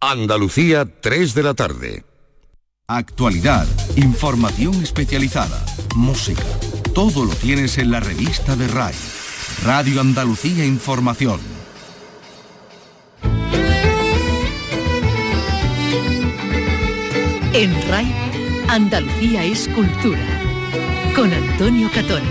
Andalucía, 3 de la tarde. Actualidad, información especializada, música. Todo lo tienes en la revista de RAI. Radio Andalucía Información. En RAI, Andalucía es cultura. Con Antonio Catoni.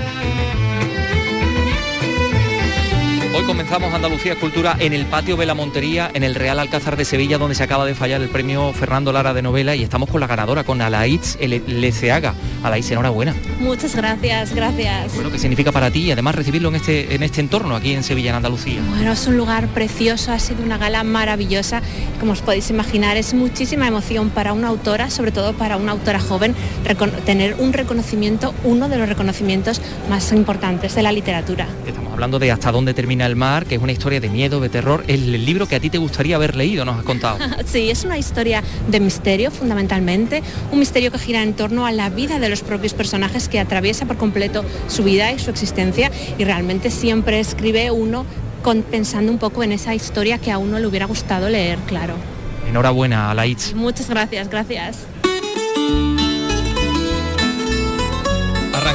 Hoy comenzamos Andalucía Escultura en el patio de la Montería, en el Real Alcázar de Sevilla, donde se acaba de fallar el premio Fernando Lara de novela y estamos con la ganadora, con Alaitz Leceaga. Alaitz, enhorabuena. Muchas gracias, gracias. Bueno, ¿qué significa para ti y además recibirlo en este, en este entorno aquí en Sevilla, en Andalucía? Bueno, es un lugar precioso, ha sido una gala maravillosa. Como os podéis imaginar, es muchísima emoción para una autora, sobre todo para una autora joven, tener un reconocimiento, uno de los reconocimientos más importantes de la literatura. Estamos hablando de hasta dónde termina el mar, que es una historia de miedo, de terror. Es el libro que a ti te gustaría haber leído, nos has contado. sí, es una historia de misterio fundamentalmente, un misterio que gira en torno a la vida de los propios personajes que atraviesa por completo su vida y su existencia y realmente siempre escribe uno pensando un poco en esa historia que a uno le hubiera gustado leer, claro. Enhorabuena, Alaitz. Muchas gracias, gracias.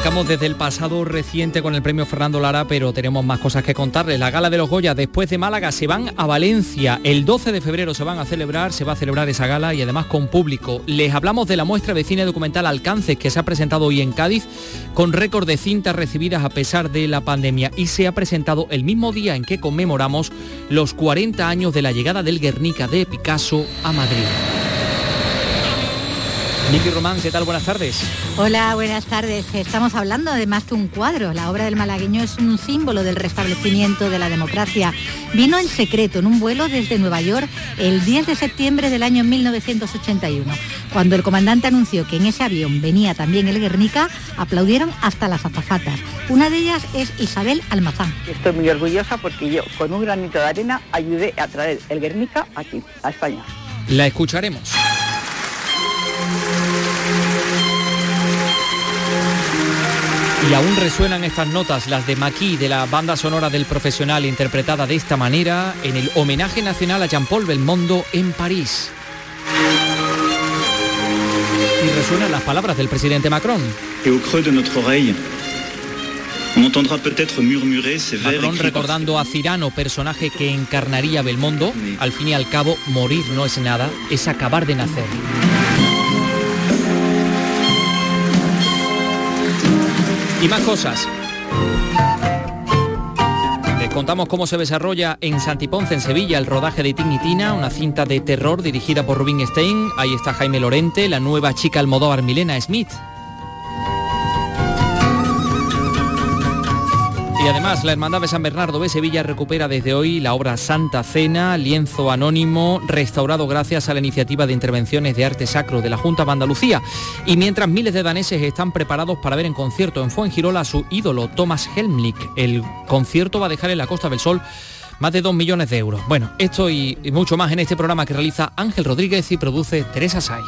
Arrancamos desde el pasado reciente con el premio Fernando Lara, pero tenemos más cosas que contarles. La gala de los Goya después de Málaga se van a Valencia. El 12 de febrero se van a celebrar, se va a celebrar esa gala y además con público. Les hablamos de la muestra de cine documental Alcances que se ha presentado hoy en Cádiz con récord de cintas recibidas a pesar de la pandemia y se ha presentado el mismo día en que conmemoramos los 40 años de la llegada del Guernica de Picasso a Madrid. Miki Román, ¿qué tal? Buenas tardes. Hola, buenas tardes. Estamos hablando de más que un cuadro. La obra del malagueño es un símbolo del restablecimiento de la democracia. Vino en secreto en un vuelo desde Nueva York el 10 de septiembre del año 1981. Cuando el comandante anunció que en ese avión venía también el Guernica, aplaudieron hasta las azafatas. Una de ellas es Isabel Almazán. Estoy muy orgullosa porque yo con un granito de arena ayudé a traer el Guernica aquí, a España. La escucharemos. Y aún resuenan estas notas, las de Maquis, de la banda sonora del profesional, interpretada de esta manera en el homenaje nacional a Jean-Paul Belmondo en París. Y resuenan las palabras del presidente Macron. Macron recordando a Cirano, personaje que encarnaría Belmondo, al fin y al cabo, morir no es nada, es acabar de nacer. Y más cosas. Les contamos cómo se desarrolla en Santiponce, en Sevilla, el rodaje de Tina, una cinta de terror dirigida por Rubin Stein. Ahí está Jaime Lorente, la nueva chica Almodóvar Milena Smith. Y además, la Hermandad de San Bernardo de Sevilla recupera desde hoy la obra Santa Cena, lienzo anónimo, restaurado gracias a la iniciativa de intervenciones de arte sacro de la Junta de Andalucía. Y mientras miles de daneses están preparados para ver en concierto en Fuengirola a su ídolo Thomas Helmlich, el concierto va a dejar en la Costa del Sol más de 2 millones de euros. Bueno, esto y mucho más en este programa que realiza Ángel Rodríguez y produce Teresa Saiz.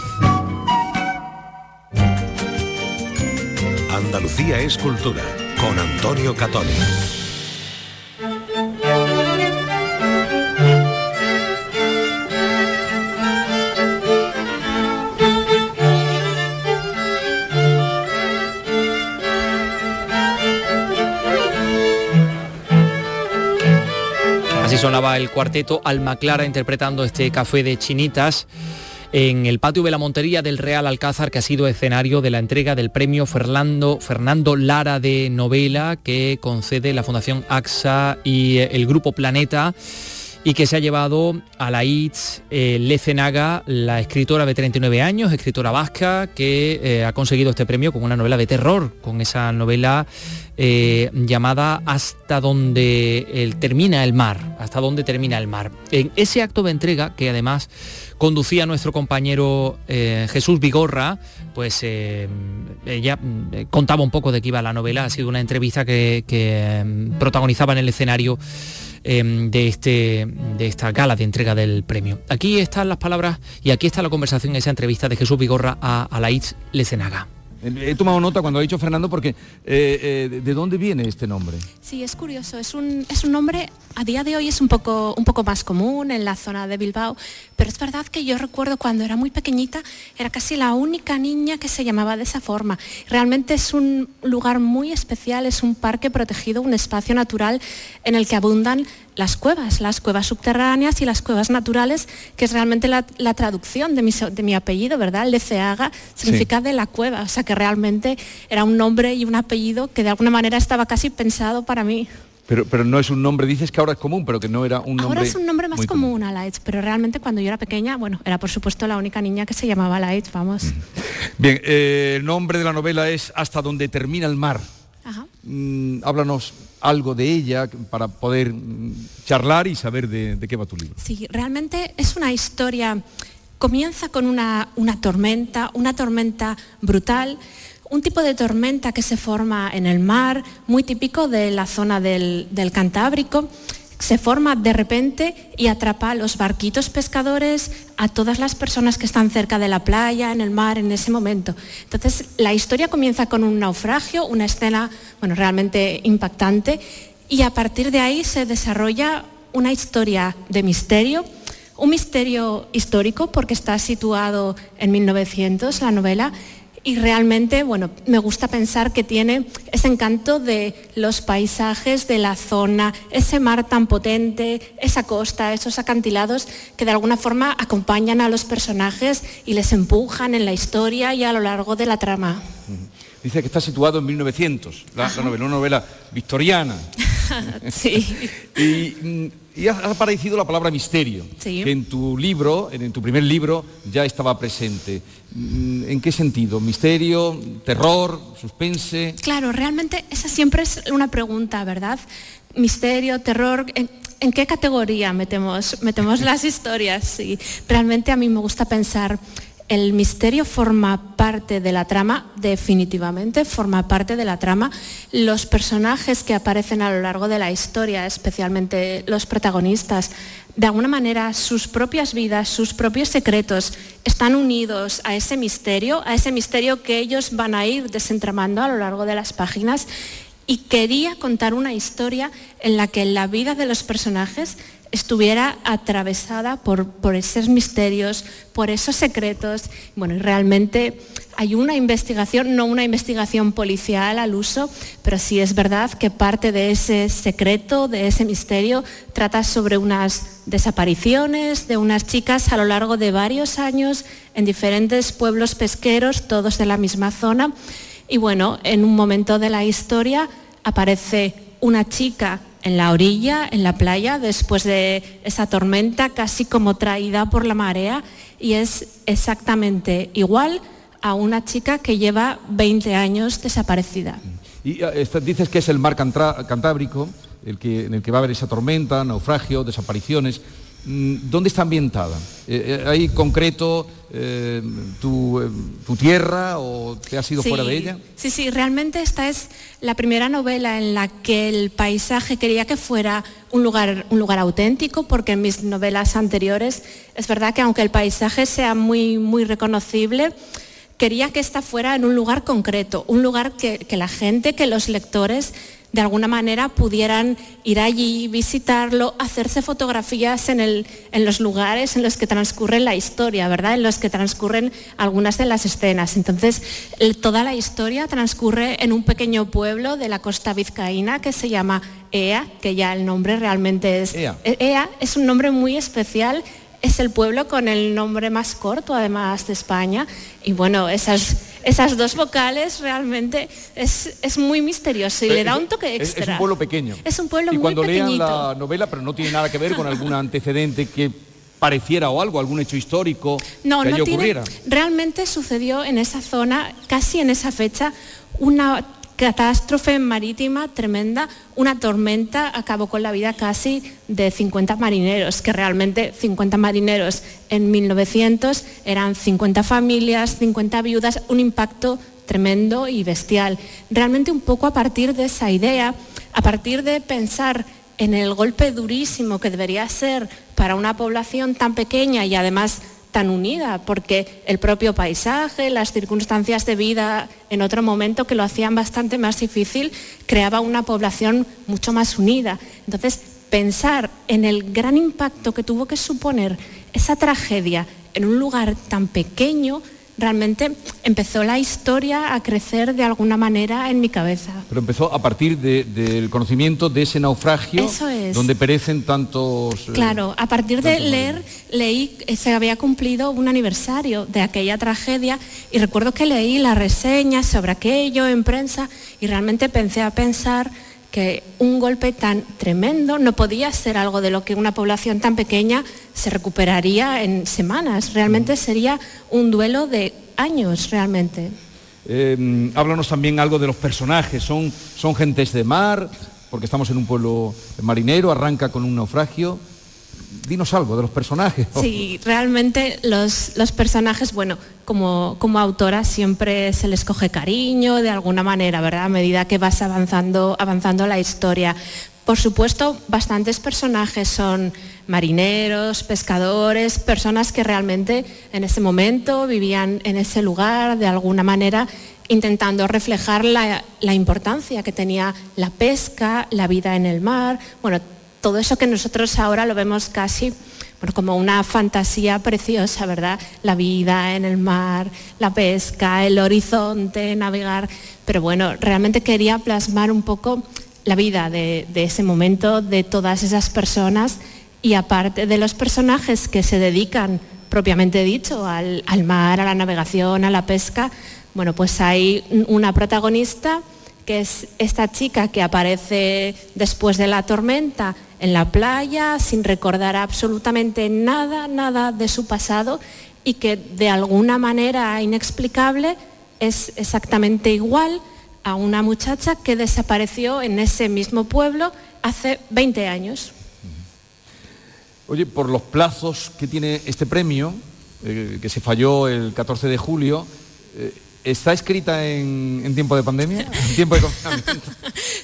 Andalucía es cultura con Antonio Catoni. Así sonaba el cuarteto Alma Clara interpretando este café de chinitas en el patio de la Montería del Real Alcázar, que ha sido escenario de la entrega del premio Fernando, Fernando Lara de novela que concede la Fundación AXA y eh, el Grupo Planeta y que se ha llevado a la ITS eh, Lecenaga, la escritora de 39 años, escritora vasca, que eh, ha conseguido este premio con una novela de terror, con esa novela llamada Hasta donde termina el mar, hasta donde termina el mar. En ese acto de entrega, que además conducía nuestro compañero eh, Jesús Vigorra, pues eh, ella eh, contaba un poco de qué iba la novela, ha sido una entrevista que, protagonizaba en el escenario de, este, de esta gala de entrega del premio. Aquí están las palabras y aquí está la conversación, esa entrevista de Jesús Vigorra a Alaitz Lecenaga. He tomado nota cuando ha dicho Fernando porque eh, eh, ¿de dónde viene este nombre? Sí, es curioso, es un, es un nombre, a día de hoy es un poco, un poco más común en la zona de Bilbao, pero es verdad que yo recuerdo cuando era muy pequeñita, era casi la única niña que se llamaba de esa forma. Realmente es un lugar muy especial, es un parque protegido, un espacio natural en el que abundan las cuevas, las cuevas subterráneas y las cuevas naturales, que es realmente la, traducción de mi, de mi, apellido, ¿verdad? Leceaga significa de la cueva, o sea que realmente era un nombre y un apellido que de alguna manera estaba casi pensado para mí. Pero, pero no es un nombre, dices que ahora es común, pero que no era un nombre. Ahora es un nombre más común, a Lights, pero realmente cuando yo era pequeña, bueno, era por supuesto la única niña que se llamaba Lights, vamos. Bien, eh, el nombre de la novela es Hasta donde termina el mar. Ajá. Mm, háblanos algo de ella para poder mm, charlar y saber de, qué va tu libro. Sí, realmente es una historia, comienza con una, una tormenta, una tormenta brutal, un tipo de tormenta que se forma en el mar, muy típico de la zona del, del Cantábrico se forma de repente y atrapa a los barquitos pescadores, a todas las personas que están cerca de la playa, en el mar, en ese momento. Entonces, la historia comienza con un naufragio, una escena, bueno, realmente impactante, y a partir de ahí se desarrolla una historia de misterio, un misterio histórico porque está situado en 1900, la novela, y realmente, bueno, me gusta pensar que tiene ese encanto de los paisajes de la zona, ese mar tan potente, esa costa, esos acantilados que de alguna forma acompañan a los personajes y les empujan en la historia y a lo largo de la trama. Dice que está situado en 1900, la, novela, una novela victoriana. sí. y, y, ha, aparecido la palabra misterio, que en tu libro, en, tu primer libro, ya estaba presente. Mm, ¿En qué sentido? ¿Misterio, terror, suspense? Claro, realmente esa siempre es una pregunta, ¿verdad? Misterio, terror, ¿en, qué categoría metemos, metemos las historias? Sí, realmente a mí me gusta pensar el misterio forma parte de la trama, definitivamente forma parte de la trama. Los personajes que aparecen a lo largo de la historia, especialmente los protagonistas, de alguna manera sus propias vidas, sus propios secretos están unidos a ese misterio, a ese misterio que ellos van a ir desentramando a lo largo de las páginas. Y quería contar una historia en la que la vida de los personajes estuviera atravesada por, por esos misterios, por esos secretos. Bueno, y realmente hay una investigación, no una investigación policial al uso, pero sí es verdad que parte de ese secreto, de ese misterio, trata sobre unas desapariciones de unas chicas a lo largo de varios años en diferentes pueblos pesqueros, todos de la misma zona. Y bueno, en un momento de la historia aparece una chica en la orilla, en la playa, después de esa tormenta, casi como traída por la marea, y es exactamente igual a una chica que lleva 20 años desaparecida. Y eh, dices que es el mar Cantábrico, el que, en el que va a haber esa tormenta, naufragio, desapariciones. Mm, ¿Dónde está ambientada? Eh, eh, ¿Hay concreto eh, tu, tierra o te has ido fuera de ella? Sí, sí, realmente esta es la primera novela en la que el paisaje quería que fuera un lugar, un lugar auténtico, porque en mis novelas anteriores es verdad que aunque el paisaje sea muy, muy reconocible, quería que esta fuera en un lugar concreto, un lugar que, que la gente, que los lectores de alguna manera pudieran ir allí, visitarlo, hacerse fotografías en, el, en, los lugares en los que transcurre la historia, ¿verdad? En los que transcurren algunas de las escenas. Entonces, toda la historia transcurre en un pequeño pueblo de la costa vizcaína que se llama Ea, que ya el nombre realmente es... Ea, Ea es un nombre muy especial es el pueblo con el nombre más corto, además de España. Y bueno, esas, esas dos vocales realmente es, muy misterioso y le da un toque extra. Es, un pueblo pequeño. Es un pueblo y muy cuando lean la novela, pero no tiene nada que ver con algún antecedente que pareciera o algo, algún hecho histórico no, que no ocurriera. Realmente sucedió en esa zona, casi en esa fecha, una catástrofe marítima tremenda, una tormenta acabó con la vida casi de 50 marineros, que realmente 50 marineros en 1900 eran 50 familias, 50 viudas, un impacto tremendo y bestial. Realmente un poco a partir de esa idea, a partir de pensar en el golpe durísimo que debería ser para una población tan pequeña y además tan unida, porque el propio paisaje, las circunstancias de vida en otro momento que lo hacían bastante más difícil, creaba una población mucho más unida. Entonces, pensar en el gran impacto que tuvo que suponer esa tragedia en un lugar tan pequeño, realmente empezó la historia a crecer de alguna manera en mi cabeza. Pero empezó a partir del conocimiento de ese naufragio Eso es. donde perecen tantos... eh, Claro, a partir de leer, leí, se había cumplido un aniversario de aquella tragedia y recuerdo que leí las reseñas sobre aquello en prensa y realmente pensé a pensar que un golpe tan tremendo no podía ser algo de lo que una población tan pequeña se recuperaría en semanas. Realmente sería un duelo de años, realmente. Eh, háblanos también algo de los personajes. Son, son gentes de mar, porque estamos en un pueblo marinero, arranca con un naufragio. Dinos algo de los personajes. Sí, realmente los, los personajes, bueno, como, como autora siempre se les coge cariño de alguna manera, ¿verdad? A medida que vas avanzando, avanzando la historia. Por supuesto, bastantes personajes son marineros, pescadores, personas que realmente en ese momento vivían en ese lugar de alguna manera intentando reflejar la, la importancia que tenía la pesca, la vida en el mar, bueno, todo eso que nosotros ahora lo vemos casi bueno, como una fantasía preciosa, ¿verdad? La vida en el mar, la pesca, el horizonte, navegar. Pero bueno, realmente quería plasmar un poco la vida de, ese momento, de todas esas personas y aparte de los personajes que se dedican propiamente dicho al, al mar, a la navegación, a la pesca, bueno, pues hay una protagonista que es esta chica que aparece después de la tormenta en la playa sin recordar absolutamente nada, nada de su pasado y que de alguna manera inexplicable es exactamente igual a una muchacha que desapareció en ese mismo pueblo hace 20 años. Oye, por los plazos que tiene este premio, eh, que se falló el 14 de julio, eh, ¿está escrita en, en tiempo de pandemia? ¿En tiempo de confinamiento?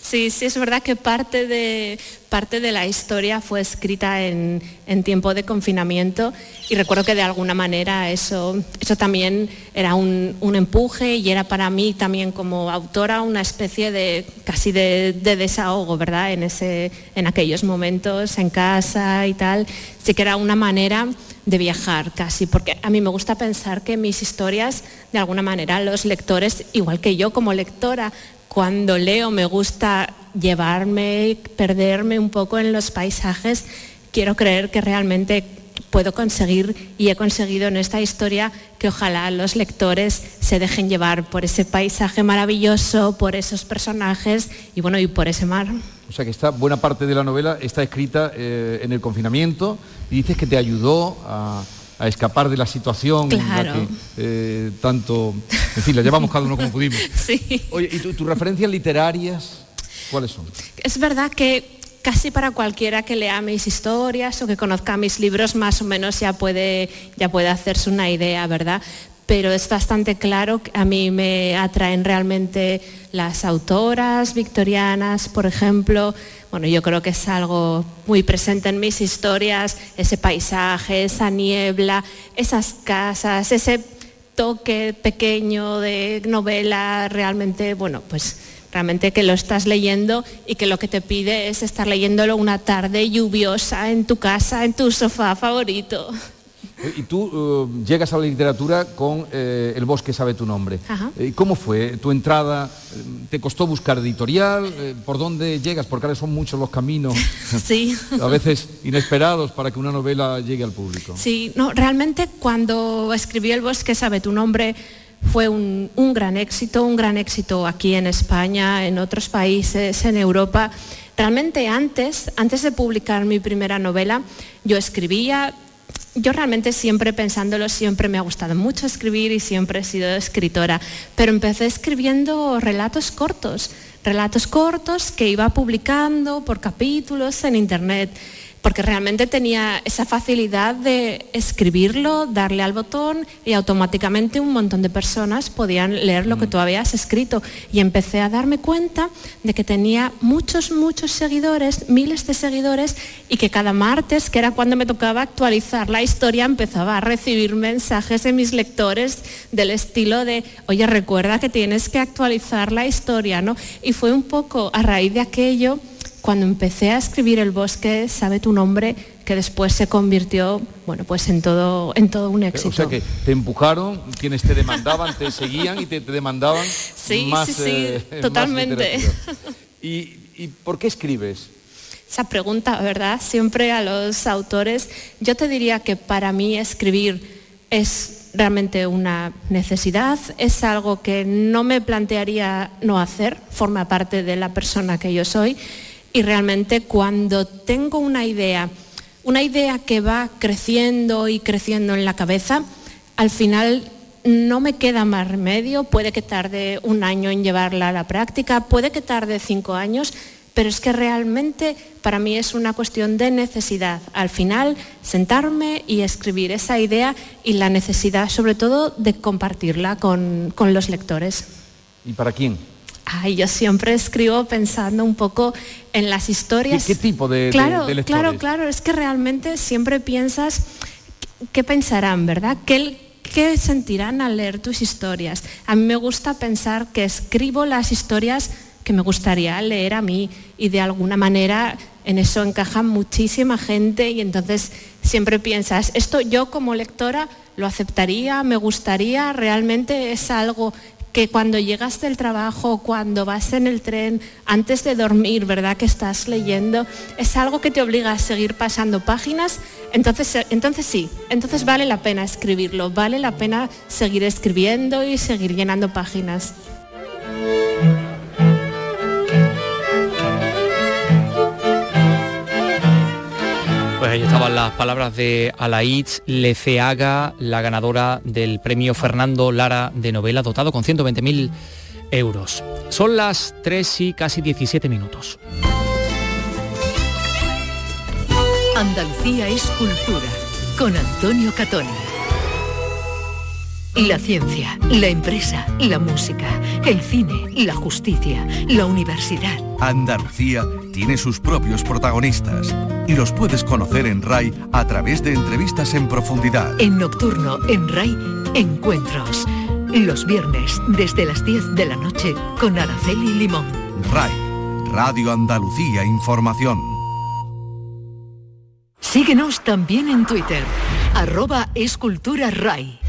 Sí, sí, es verdad que parte de, parte de la historia fue escrita en, en tiempo de confinamiento y recuerdo que de alguna manera eso, eso también era un, un empuje y era para mí también como autora una especie de casi de, de desahogo, ¿verdad? En, ese, en aquellos momentos en casa y tal. Sí que era una manera de viajar casi, porque a mí me gusta pensar que mis historias, de alguna manera, los lectores, igual que yo como lectora, cuando leo me gusta llevarme, perderme un poco en los paisajes, quiero creer que realmente puedo conseguir y he conseguido en esta historia que ojalá los lectores se dejen llevar por ese paisaje maravilloso, por esos personajes y bueno, y por ese mar. O sea que está, buena parte de la novela está escrita eh, en el confinamiento y dices que te ayudó a, a escapar de la situación en la Claro. que eh, tanto, en fin, la llevamos cada uno como pudimos. Sí. Oye, ¿y tu- tus referencias literarias cuáles son? Es verdad que casi para cualquiera que lea mis historias o que conozca mis libros más o menos ya puede, ya puede hacerse una idea, ¿verdad? Pero es bastante claro que a mí me atraen realmente las autoras victorianas, por ejemplo. Bueno, yo creo que es algo muy presente en mis historias, ese paisaje, esa niebla, esas casas, ese toque pequeño de novela, realmente, bueno, pues realmente que lo estás leyendo y que lo que te pide es estar leyéndolo una tarde lluviosa en tu casa, en tu sofá favorito. Y tú eh, llegas a la literatura con eh, El bosque sabe tu nombre. Ajá. Eh, ¿Cómo fue tu entrada? Eh, ¿Te costó buscar editorial? Eh, ¿Por dónde llegas? Porque ahora son muchos los caminos, Sí. a veces inesperados, para que una novela llegue al público. Sí, no, realmente cuando escribí El bosque sabe tu nombre fue un, un gran éxito, un gran éxito aquí en España, en otros países, en Europa. Realmente antes, antes de publicar mi primera novela, yo escribía, yo realmente siempre pensándolo, siempre me ha gustado mucho escribir y siempre he sido escritora, pero empecé escribiendo relatos cortos, relatos cortos que iba publicando por capítulos en internet. Porque realmente tenía esa facilidad de escribirlo, darle al botón y automáticamente un montón de personas podían leer lo que tú habías escrito. Y empecé a darme cuenta de que tenía muchos, muchos seguidores, miles de seguidores, y que cada martes, que era cuando me tocaba actualizar la historia, empezaba a recibir mensajes de mis lectores del estilo de, oye, recuerda que tienes que actualizar la historia, ¿no? Y fue un poco a raíz de aquello cuando empecé a escribir El bosque sabe tu nombre, que después se convirtió, bueno, pues en todo, en todo un éxito. O sea que te empujaron, quienes te demandaban, te seguían y te, demandaban sí, más. Sí, sí, eh, totalmente. ¿Y, ¿Y por qué escribes? Esa pregunta, ¿verdad? Siempre a los autores, yo te diría que para mí escribir es realmente una necesidad, es algo que no me plantearía no hacer, forma parte de la persona que yo soy y realmente cuando tengo una idea, una idea que va creciendo y creciendo en la cabeza, al final no me queda más remedio, puede que tarde un año en llevarla a la práctica, puede que tarde cinco años, pero es que realmente para mí es una cuestión de necesidad. Al final, sentarme y escribir esa idea y la necesidad sobre todo de compartirla con, con los lectores. ¿Y para quién? Ay, yo siempre escribo pensando un poco en las historias. ¿Qué, tipo de, claro? Claro, claro, es que realmente siempre piensas qué pensarán, ¿verdad? ¿Qué, ¿Qué sentirán al leer tus historias? A mí me gusta pensar que escribo las historias que me gustaría leer a mí y de alguna manera en eso encaja muchísima gente y entonces siempre piensas, esto yo como lectora lo aceptaría, me gustaría, realmente es algo que cuando llegas del trabajo, cuando vas en el tren, antes de dormir, ¿verdad? Que estás leyendo, es algo que te obliga a seguir pasando páginas, entonces, eh, entonces sí, entonces vale la pena escribirlo, vale la pena seguir escribiendo y seguir llenando páginas. Pues ahí estaban las palabras de Alaitz Leceaga, la ganadora del premio Fernando Lara de novela, dotado con 120.000 euros. Son las 3 y casi 17 minutos. Andalucía es cultura, con Antonio Catoni. La ciencia, la empresa, la música, el cine, la justicia, la universidad. Andalucía tiene sus propios protagonistas y los puedes conocer en RAI a través de entrevistas en profundidad. En Nocturno, en RAI, encuentros. Los viernes, desde las 10 de la noche, con Araceli Limón. RAI, Radio Andalucía Información. Síguenos también en Twitter, arroba escultura RAI.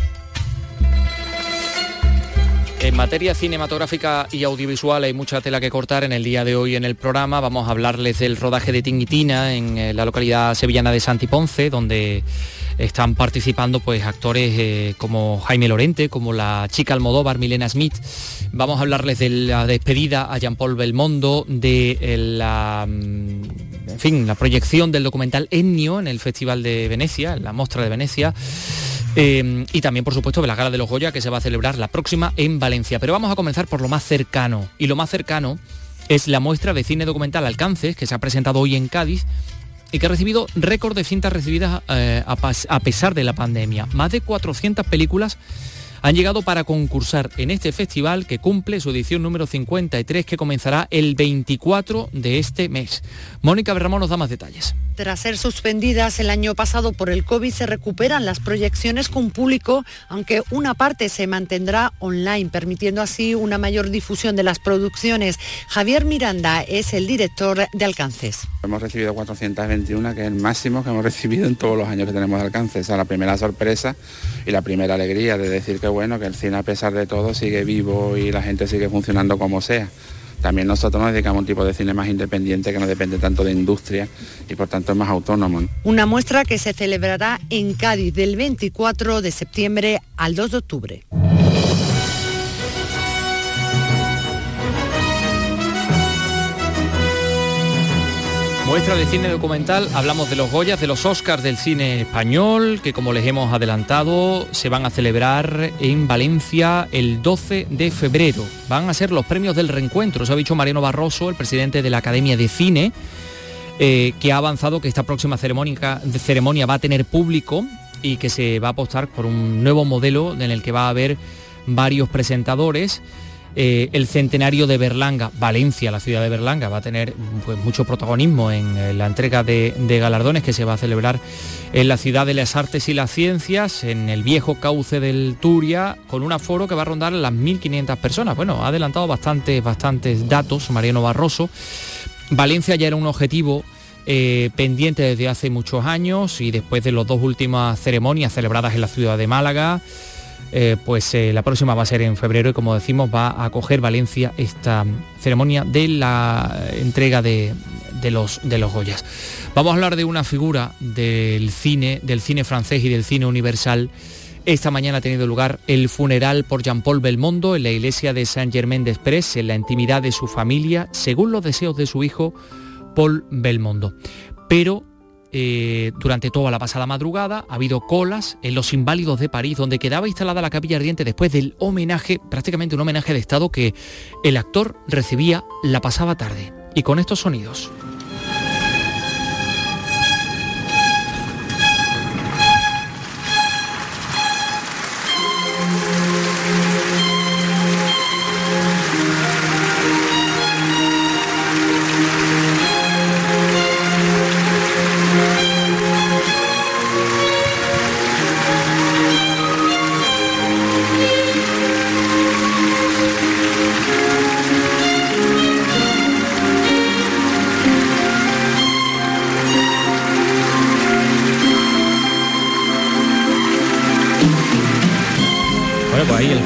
En materia cinematográfica y audiovisual hay mucha tela que cortar en el día de hoy en el programa. Vamos a hablarles del rodaje de Tinguitina en eh, la localidad sevillana de Santiponce, donde están participando pues actores eh, como Jaime Lorente, como la chica Almodóvar, Milena Smith. Vamos a hablarles de la despedida a Jean-Paul Belmondo, de eh, la, mm, en fin, la proyección del documental Ennio en el Festival de Venecia, en la Mostra de Venecia. Eh, y también, por supuesto, de la Gala de los Goya, que se va a celebrar la próxima en Valencia. Pero vamos a comenzar por lo más cercano. Y lo más cercano es la muestra de cine documental Alcances, que se ha presentado hoy en Cádiz y que ha recibido récord de cintas recibidas eh, a pesar de la pandemia. Más de 400 películas han llegado para concursar en este festival que cumple su edición número 53 que comenzará el 24 de este mes. Mónica Berramón nos da más detalles. Tras ser suspendidas el año pasado por el COVID se recuperan las proyecciones con público, aunque una parte se mantendrá online, permitiendo así una mayor difusión de las producciones. Javier Miranda es el director de Alcances. Hemos recibido 421, que es el máximo que hemos recibido en todos los años que tenemos de Alcances. O la primera sorpresa y la primera alegría de decir que bueno, que el cine a pesar de todo sigue vivo y la gente sigue funcionando como sea. También nosotros nos dedicamos a un tipo de cine más independiente que no depende tanto de industria y por tanto es más autónomo. Una muestra que se celebrará en Cádiz del 24 de septiembre al 2 de octubre. Muestra de cine documental, hablamos de los Goyas, de los Oscars del cine español, que como les hemos adelantado, se van a celebrar en Valencia el 12 de febrero. Van a ser los premios del reencuentro, se ha dicho Mariano Barroso, el presidente de la Academia de Cine. eh, que ha avanzado que esta próxima ceremonia, ceremonia va a tener público y que se va a apostar por un nuevo modelo en el que va a haber varios presentadores. Eh, el centenario de Berlanga, Valencia, la ciudad de Berlanga, va a tener pues, mucho protagonismo en, la entrega de, galardones que se va a celebrar en la ciudad de las artes y las ciencias, en el viejo cauce del Turia, con un aforo que va a rondar las 1.500 personas. Bueno, ha adelantado bastantes, bastantes datos Mariano Barroso. Valencia ya era un objetivo eh, pendiente desde hace muchos años y después de las dos últimas ceremonias celebradas en la ciudad de Málaga, eh, pues eh, la próxima va a ser en febrero y como decimos va a acoger Valencia esta ceremonia de la entrega de, los, de los Goyas. Vamos a hablar de una figura del cine, del cine francés y del cine universal. Esta mañana ha tenido lugar el funeral por Jean-Paul Belmondo en la iglesia de Saint-Germain-des-Prés, en la intimidad de su familia, según los deseos de su hijo Paul Belmondo. Pero eh, durante toda la pasada madrugada ha habido colas en los Inválidos de París, donde quedaba instalada la capilla ardiente después del homenaje, prácticamente un homenaje de Estado que el actor recibía la pasada tarde. Y con estos sonidos.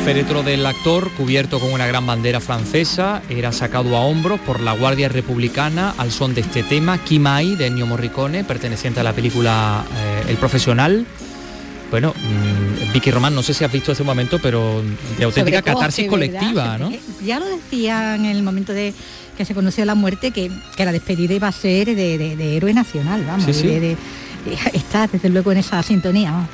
Féretro del actor, cubierto con una gran bandera francesa, era sacado a hombros por la Guardia Republicana al son de este tema, Kimai, de Ennio Morricone, perteneciente a la película eh, El Profesional. Bueno, mm, Vicky Román, no sé si has visto ese momento, pero de auténtica catarsis colectiva, ¿no? Ya lo decía en el momento de que se conoció la muerte, que, la despedida iba a ser de, héroe nacional, vamos. está desde luego en esa sintonía.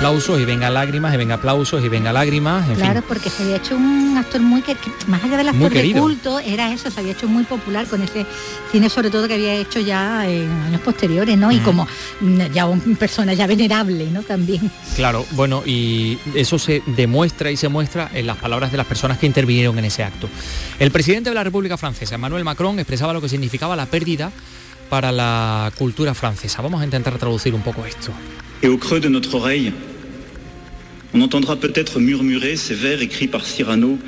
Aplausos y venga lágrimas y venga aplausos y venga lágrimas. claro, porque se había hecho un actor muy que, más allá del actor de culto, era eso, se había hecho muy popular con ese cine sobre todo que había hecho ya en años posteriores, ¿no? Y como ya una persona ya venerable, ¿no? También. Claro, bueno, y eso se demuestra y se muestra en las palabras de las personas que intervinieron en ese acto. El presidente de la República Francesa, Emmanuel Macron, expresaba lo que significaba la pérdida para la cultura francesa. Vamos a intentar traducir un poco esto. Et au creux de notre oreille, on entendra peut-être murmurer ces vers écrits par Cyrano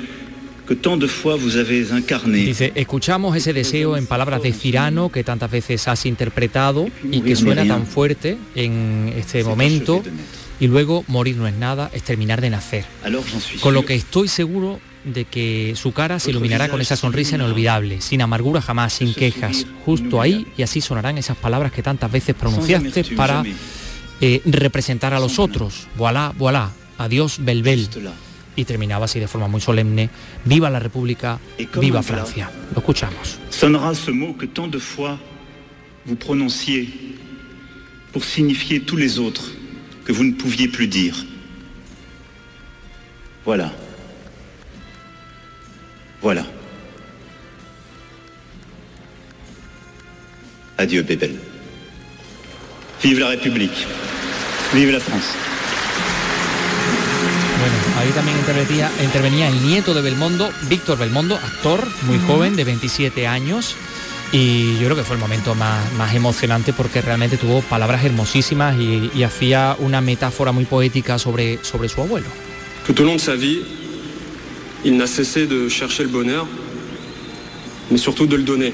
que tant de fois vous avez incarné. Dice, escuchamos ese deseo en palabras de Cirano que tantas veces has interpretado y que suena tan fuerte en este momento y luego morir no es nada, es terminar de nacer. Con lo que estoy seguro de que su cara se iluminará con esa sonrisa inolvidable, sin amargura jamás, sin quejas, justo ahí y así sonarán esas palabras que tantas veces pronunciaste para eh, representar a los otros. Voilà, voilà, adiós, Belbel. Y terminaba así de forma muy solemne, viva la República, viva Francia. Lo escuchamos. Sonnera ce mot que tant de fois vous prononciez pour signifier tous les autres que vous ne pouviez plus dire. Voilà. Voilà. Adieu, Bébel. Vive la République. Vive la France. Ahí también intervenía, intervenía el nieto de Belmondo, Víctor Belmondo, actor muy joven, de 27 años. Y yo creo que fue el momento más, emocionante porque realmente tuvo palabras hermosísimas y, hacía una metáfora muy poética sobre, sobre su abuelo. Tout au long de sa vie, il n'a cessé de chercher le bonheur, mais surtout de le donner.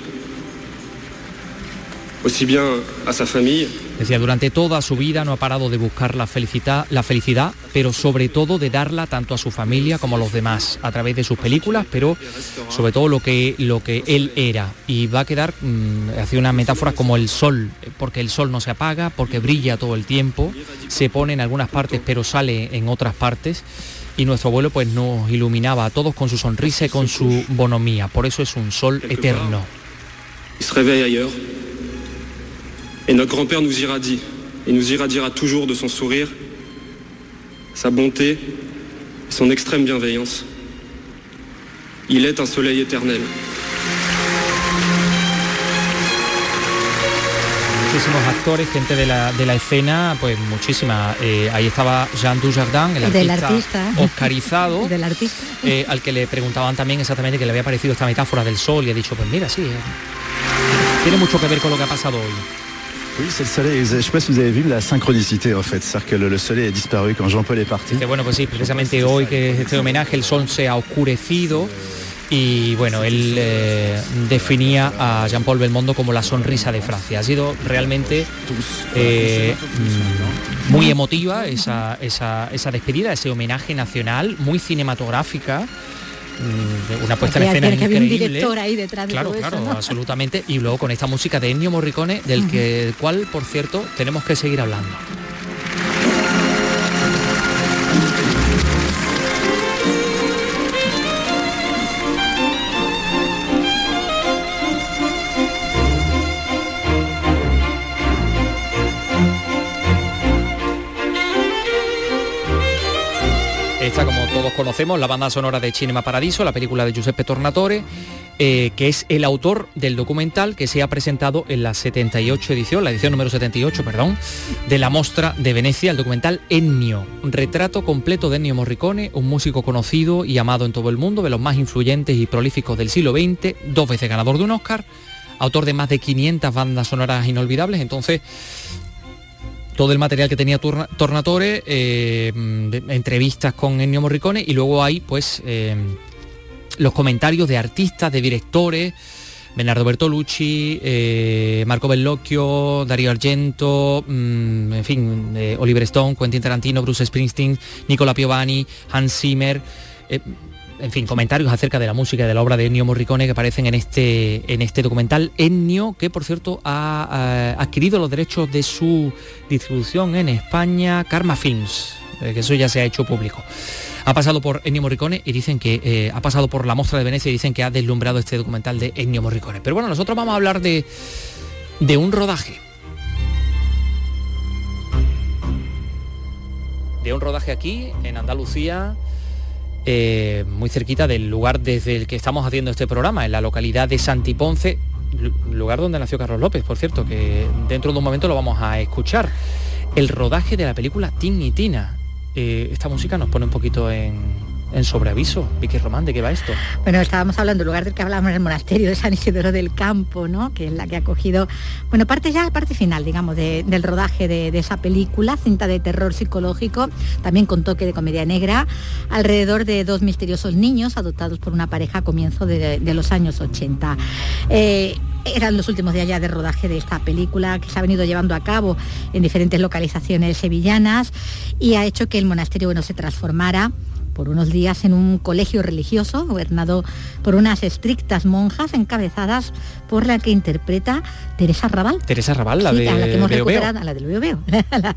Aussi bien à sa famille Decía, durante toda su vida no ha parado de buscar la felicidad, la felicidad, pero sobre todo de darla tanto a su familia como a los demás, a través de sus películas, pero sobre todo lo que, lo que él era. Y va a quedar, mm, hacía una metáfora como el sol, porque el sol no se apaga, porque brilla todo el tiempo, se pone en algunas partes pero sale en otras partes. Y nuestro abuelo pues nos iluminaba a todos con su sonrisa y con su bonomía. Por eso es un sol eterno. Et notre grand-père nous irradie, et nous irradiera toujours de son sourire, sa bonté et son extrême bienveillance. Il est un soleil éternel. muchísimos actores, gente de la, de la escena, pues muchísima. Eh, ahí estaba Jean Dujardin, el Del artista, artista. oscarizado, Del artista. eh, al que le preguntaban también exactamente qué le había parecido esta metáfora del sol y ha dicho, pues mira, sí, eh, tiene mucho que ver con lo que ha pasado hoy. Oui, c'est le soleil. Je ne sais pas si vous avez vu la synchronicité en fait. C'est-à-dire que le, le soleil est disparu quand Jean-Paul est parti. Bueno, pues sí, precisamente hoy que es este homenaje, el sol se ha oscurecido y bueno, él eh, definía a Jean-Paul Belmondo como la sonrisa de Francia. Ha sido realmente eh, mm, muy emotiva esa, esa, esa despedida, ese homenaje nacional, muy cinematográfica. Mm, Una puesta en escena que había un increíble. director ahí detrás de Claro, todo eso, claro, ¿no? absolutamente. Y luego con esta música de Ennio Morricone, del que cual, por cierto, tenemos que seguir hablando. Todos conocemos, la banda sonora de Cinema Paradiso, la película de Giuseppe Tornatore, eh, que es el autor del documental que se ha presentado en la 78 edición, la edición número 78, perdón, de la Mostra de Venecia, el documental Ennio, un retrato completo de Ennio Morricone, un músico conocido y amado en todo el mundo, de los más influyentes y prolíficos del siglo XX, dos veces ganador de un Oscar, autor de más de 500 bandas sonoras inolvidables, entonces todo el material que tenía Tornatore, eh, entrevistas con Ennio Morricone y luego hay pues eh, los comentarios de artistas, de directores, Bernardo Bertolucci, eh, Marco Bellocchio, Dario Argento, mm, en fin, Oliver Stone, Quentin Tarantino, Bruce Springsteen, Nicola Piovani, Hans Zimmer. En fin, comentarios acerca de la música y de la obra de Ennio Morricone que aparecen en este, en este documental. Ennio, que por cierto ha, ha adquirido los derechos de su distribución en España, Karma Films, eh, que eso ya se ha hecho público. Ha pasado por Ennio Morricone y dicen que eh, ha pasado por la Mostra de Venecia y dicen que ha deslumbrado este documental de Ennio Morricone. Pero bueno, nosotros vamos a hablar de, de un rodaje. De un rodaje aquí, en Andalucía, eh, muy cerquita del lugar desde el que estamos haciendo este programa, en la localidad de Santiponce, lu- lugar donde nació Carlos López, por cierto, que dentro de un momento lo vamos a escuchar. El rodaje de la película Tin y Tina. Eh, esta música nos pone un poquito en, en sobreaviso. Vicky Román, ¿de qué va esto? Bueno, estábamos hablando del lugar del que hablábamos, el monasterio de San Isidoro del Campo, ¿no? Que es la que ha cogido, bueno, parte ya, parte final, digamos, de- del rodaje de, esa película, cinta de terror psicológico, también con toque de comedia negra, alrededor de dos misteriosos niños adoptados por una pareja a comienzo de, de los años 80. Eh, eran los últimos días ya de rodaje de esta película que se ha venido llevando a cabo en diferentes localizaciones sevillanas y ha hecho que el monasterio bueno, se transformara por unos días en un colegio religioso gobernado por unas estrictas monjas encabezadas por la que interpreta Teresa Raval. Teresa Raval, la Sí, de a la que hemos recuperado, a la del Veo Veo. La-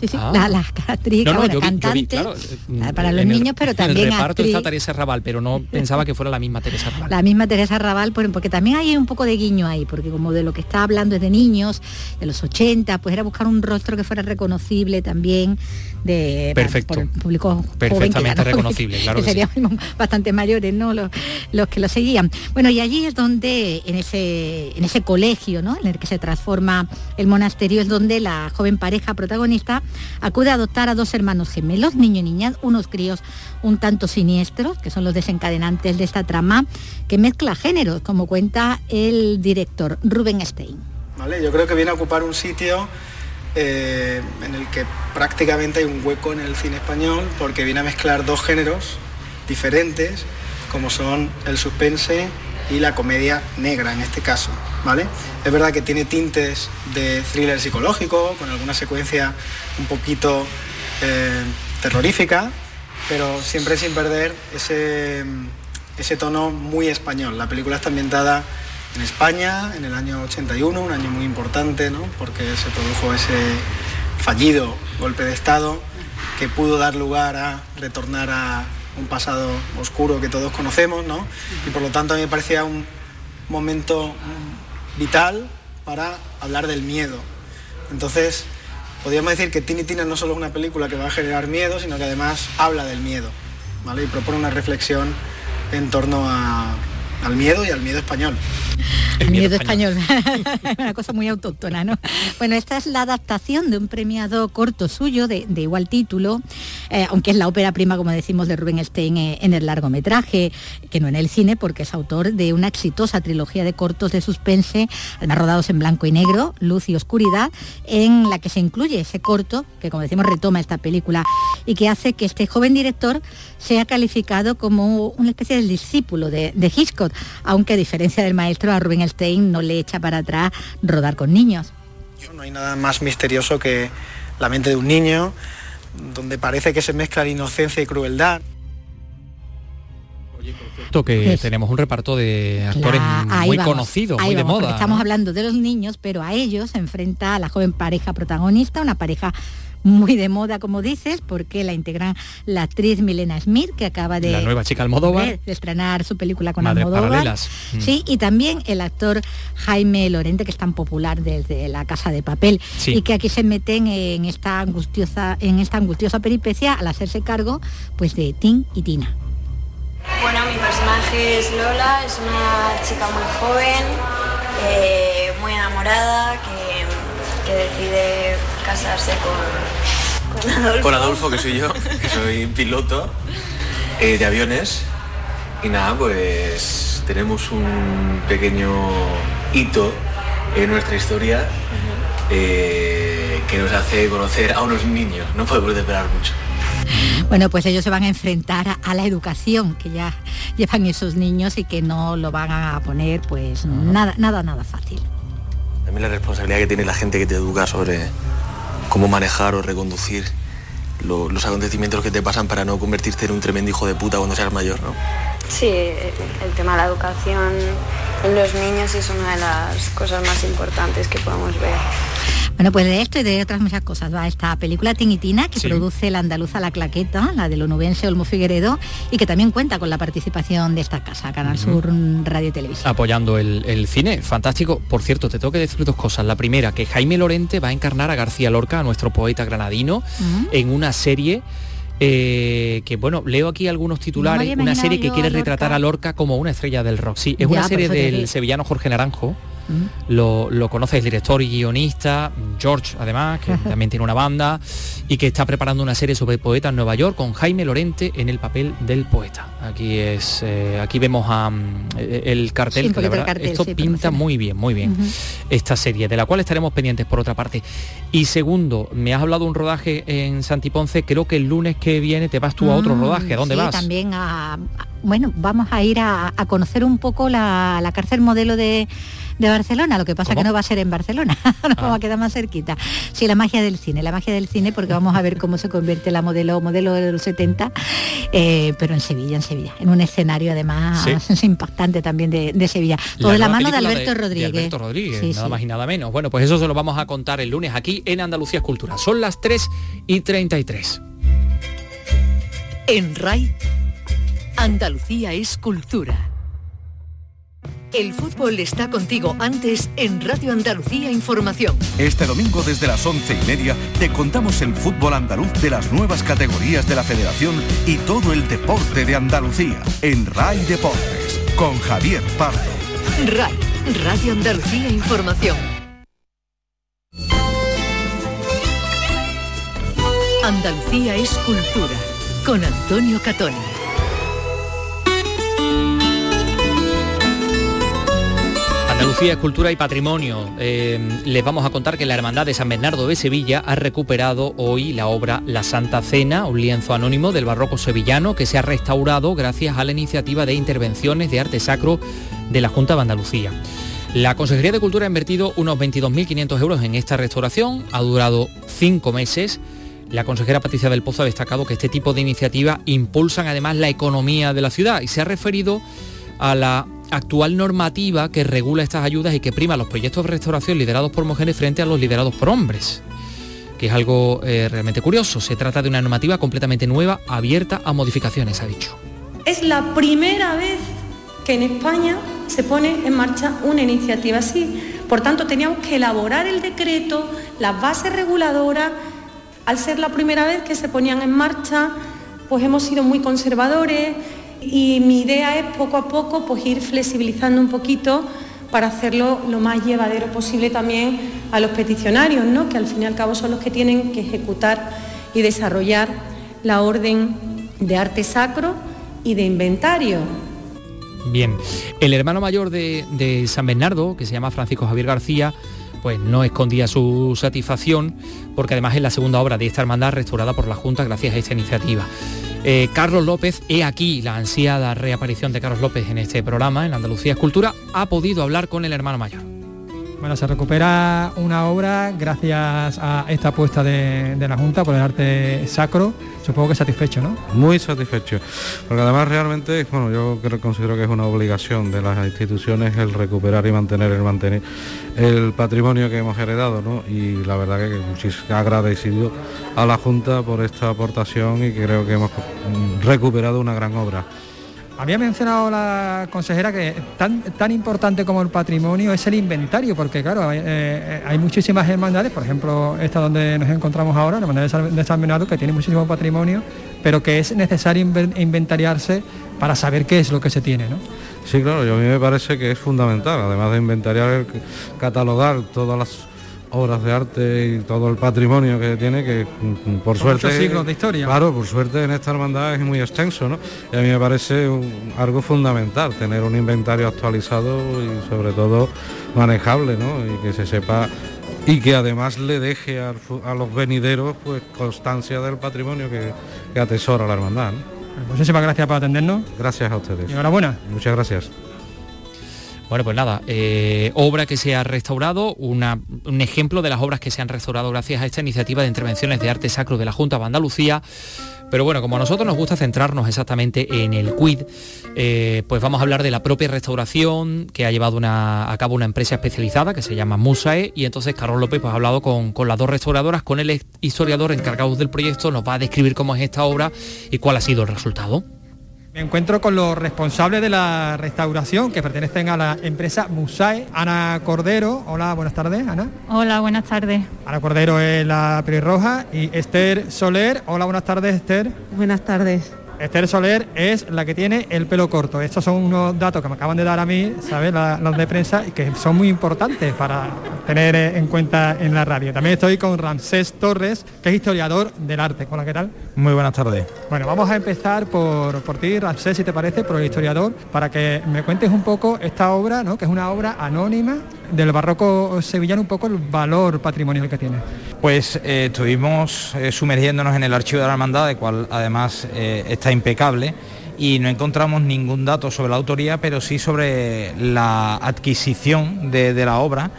sí, sí, Ah. la, la actriz, No, no, bueno, vi- cantante, claro, la- para los en el- niños, pero En también el reparto actriz. está Teresa Raval, pero no pensaba que fuera la misma Teresa Raval. La misma Teresa Raval, por- porque también hay un poco de guiño ahí, porque como de lo que está hablando es de niños, de los 80, pues era buscar un rostro que fuera reconocible también de Perfecto. por el público Perfectamente no, reconocible, claro que que sí. serían bastante mayores, ¿no? Los, los que lo seguían. Bueno, y allí es donde, en ese, en ese colegio, ¿no? En el que se transforma el monasterio, es donde la joven pareja protagonista acude a adoptar a dos hermanos gemelos, niño y niña, unos críos un tanto siniestros, que son los desencadenantes de esta trama, que mezcla géneros, como cuenta el director Rubén Stein. ¿vale? Yo creo que viene a ocupar un sitio eh, en el que prácticamente hay un hueco en el cine español porque viene a mezclar dos géneros diferentes como son el suspense y la comedia negra en este caso, ¿vale? Es verdad que tiene tintes de thriller psicológico, con alguna secuencia un poquito eh, terrorífica, pero siempre sin perder ese, ese tono muy español. La película está ambientada en España en el año 81, un año muy importante, ¿no? porque se produjo ese fallido golpe de Estado que pudo dar lugar a retornar a un pasado oscuro que todos conocemos, ¿no? y por lo tanto a mí me parecía un momento vital para hablar del miedo. Entonces, podríamos decir que Tini Tina no solo es una película que va a generar miedo, sino que además habla del miedo, ¿vale? Y propone una reflexión en torno a, al miedo y al miedo español. El miedo, español, una cosa muy autóctona, ¿no? Bueno, esta es la adaptación de un premiado corto suyo de, igual título, eh, aunque es la ópera prima, como decimos, de Rubén Stein eh, en el largometraje, que no en el cine, porque es autor de una exitosa trilogía de cortos de suspense, además rodados en blanco y negro, luz y oscuridad, en la que se incluye ese corto, que como decimos retoma esta película, y que hace que este joven director sea calificado como una especie de discípulo de, de Hitchcock, aunque a diferencia del maestro a Rubén Stein no le echa para atrás rodar con niños. No hay nada más misterioso que la mente de un niño, donde parece que se mezcla inocencia y crueldad. que tenemos un reparto de actores muy conocidos, muy de moda. Estamos hablando de los niños, pero a ellos se enfrenta a la joven pareja protagonista, una pareja muy de moda, como dices, porque la integran la actriz Milena Smith, que acaba de... La nueva chica Almodóvar. De, estrenar su película con Almodóvar. Mm. Sí, y también el actor Jaime Lorente, que es tan popular desde La Casa de Papel, y que aquí se meten en esta angustiosa, en esta angustiosa peripecia al hacerse cargo pues de Tim y Tina. Bueno, mi personaje es Lola, es una chica muy joven, eh, muy enamorada, que, que decide casarse con, con Adolfo. Con Adolfo, que soy yo, que soy piloto eh, de aviones. Y nada, pues tenemos un pequeño hito en nuestra historia eh, que nos hace conocer a unos niños. No podemos esperar mucho. Bueno, pues ellos se van a enfrentar a, la educación que ya llevan esos niños y que no lo van a poner pues nada, nada, nada fácil. También la responsabilidad que tiene la gente que te educa sobre, cómo manejar o reconducir los acontecimientos que te pasan para no convertirte en un tremendo hijo de puta cuando seas mayor, ¿no? Sí, el tema de la educación en los niños es una de las cosas más importantes que podemos ver. Bueno, pues de esto y de otras muchas cosas va esta película Tinitina que produce la andaluza La Claqueta, la del onubense Olmo Figueredo, y que también cuenta con la participación de esta casa, Canal Sur Radio y Televisión. Apoyando el, cine, fantástico. Por cierto, te tengo que decir dos cosas. La primera, que Jaime Lorente va a encarnar a García Lorca, a nuestro poeta granadino, en una serie eh, que bueno, leo aquí algunos titulares, una serie que quiere retratar a Lorca como una estrella del rock. Sí, es una serie del sevillano Jorge Naranjo, lo, lo, conoce el director y guionista, George, además, que también tiene una banda, y que está preparando una serie sobre poetas en Nueva York con Jaime Lorente en el papel del poeta. Aquí es eh, aquí vemos a, mm, el cartel, que la verdad, esto pinta muy bien, muy bien. Esta serie, de la cual estaremos pendientes por otra parte. Y segundo, me has hablado de un rodaje en Santiponce, creo que el lunes que viene te vas tú a otro mm, rodaje. ¿A dónde vas? También a, bueno, vamos a ir a, conocer un poco la, la cárcel modelo de de Barcelona, lo que pasa que no va a ser en Barcelona, nos va a quedar más cerquita. Sí, la magia del cine, la magia del cine, porque vamos a ver cómo se convierte la modelo, modelo de los 70, eh, pero en Sevilla, en Sevilla, en un escenario además impactante también de, Sevilla. Todo la, mano de Alberto Rodríguez. Alberto Rodríguez, nada más y nada menos. Bueno, pues eso se lo vamos a contar el lunes aquí en Andalucía Escultura. Son las 3 y 33. En RAI, Andalucía Escultura. El fútbol está contigo antes en Radio Andalucía Información. Este domingo desde las once y media te contamos el fútbol andaluz de las nuevas categorías de la federación y todo el deporte de Andalucía en RAI Deportes con Javier Pardo. RAI, Radio Andalucía Información. Andalucía es cultura con Antonio Catoni. Andalucía, Cultura y Patrimonio. Eh, les vamos a contar que la Hermandad de San Bernardo de Sevilla ha recuperado hoy la obra La Santa Cena, un lienzo anónimo del barroco sevillano que se ha restaurado gracias a la iniciativa de intervenciones de arte sacro de la Junta de Andalucía. La Consejería de Cultura ha invertido unos 22.500 euros en esta restauración, ha durado cinco meses. La consejera Patricia del Pozo ha destacado que este tipo de iniciativas impulsan además la economía de la ciudad y se ha referido a la actual normativa que regula estas ayudas y que prima los proyectos de restauración liderados por mujeres frente a los liderados por hombres que es algo eh, realmente curioso. Se trata de una normativa completamente nueva, abierta a modificaciones, ha dicho. Es la primera vez que en España se pone en marcha una iniciativa así Por tanto, teníamos que elaborar el decreto, las bases reguladoras, al ser la primera vez que se ponían en marcha, pues hemos sido muy conservadores y mi idea es poco a poco pues ir flexibilizando un poquito para hacerlo lo más llevadero posible también a los peticionarios, ¿no? que al fin y al cabo son los que tienen que ejecutar y desarrollar la orden de arte sacro y de inventario. Bien, el hermano mayor de, de San Bernardo, que se llama Francisco Javier García, pues no escondía su satisfacción, porque además es la segunda obra de esta hermandad restaurada por la Junta gracias a esta iniciativa. Eh, Carlos López, he aquí la ansiada reaparición de Carlos López en este programa, en Andalucía Escultura, ha podido hablar con el hermano mayor. Bueno, se recupera una obra gracias a esta apuesta de, la Junta por el arte sacro. Supongo que satisfecho, ¿no? Muy satisfecho, porque además realmente, bueno, yo creo, considero que es una obligación de las instituciones el recuperar y mantener el mantener el patrimonio que hemos heredado, ¿no? Y la verdad que muchísimo agradecido a la Junta por esta aportación y creo que hemos recuperado una gran obra. Había mencionado la consejera que tan, tan importante como el patrimonio es el inventario, porque claro, hay, eh, hay muchísimas hermandades, por ejemplo, esta donde nos encontramos ahora, la hermandad de San, de Bernardo, que tiene muchísimo patrimonio, pero que es necesario inventariarse para saber qué es lo que se tiene, ¿no? Sí, claro, yo a mí me parece que es fundamental, además de inventariar, catalogar todas las obras de arte y todo el patrimonio que tiene, que mm, por Son suerte... siglos de historia. Claro, por suerte en esta hermandad es muy extenso, ¿no? Y a mí me parece un- algo fundamental, tener un inventario actualizado y sobre todo manejable, ¿no? Y que se sepa y que además le deje a, los venideros pues constancia del patrimonio que, que atesora la hermandad. ¿no? Muchísimas gracias por atendernos. Gracias a ustedes. Y enhorabuena. Muchas gracias. Bueno, pues nada, eh, obra que se ha restaurado, un ejemplo de las obras que se han restaurado gracias a esta iniciativa de intervenciones de arte sacro de la Junta de Andalucía. Pero bueno, como a nosotros nos gusta centrarnos exactamente en el quid, eh, pues vamos a hablar de la propia restauración que ha llevado a cabo una empresa especializada que se llama Musae y entonces Carlos López pues, ha hablado con, con las dos restauradoras, con el historiador encargado del proyecto, nos va a describir cómo es esta obra y cuál ha sido el resultado. Me encuentro con los responsables de la restauración que pertenecen a la empresa Musae, Ana Cordero. Hola, buenas tardes, Ana. Hola, buenas tardes. Ana Cordero es la pelirroja y Esther Soler. Hola, buenas tardes, Esther. Buenas tardes. Esther Soler es la que tiene el pelo corto. Estos son unos datos que me acaban de dar a mí, ¿sabes? La- los de prensa y que son muy importantes para tener eh, en cuenta en la radio. También estoy con Ramsés Torres, que es historiador del arte. Hola, ¿qué tal? Muy buenas tardes. Bueno, vamos a empezar por, por ti, Ramsés, si te parece, por el historiador, para que me cuentes un poco esta obra, ¿no? que es una obra anónima del barroco sevillano, un poco el valor patrimonial que tiene. Pues eh, estuvimos eh, sumergiéndonos en el archivo de la hermandad, de cual además eh, está impecable, y no encontramos ningún dato sobre la autoría, pero sí sobre la adquisición de, la obra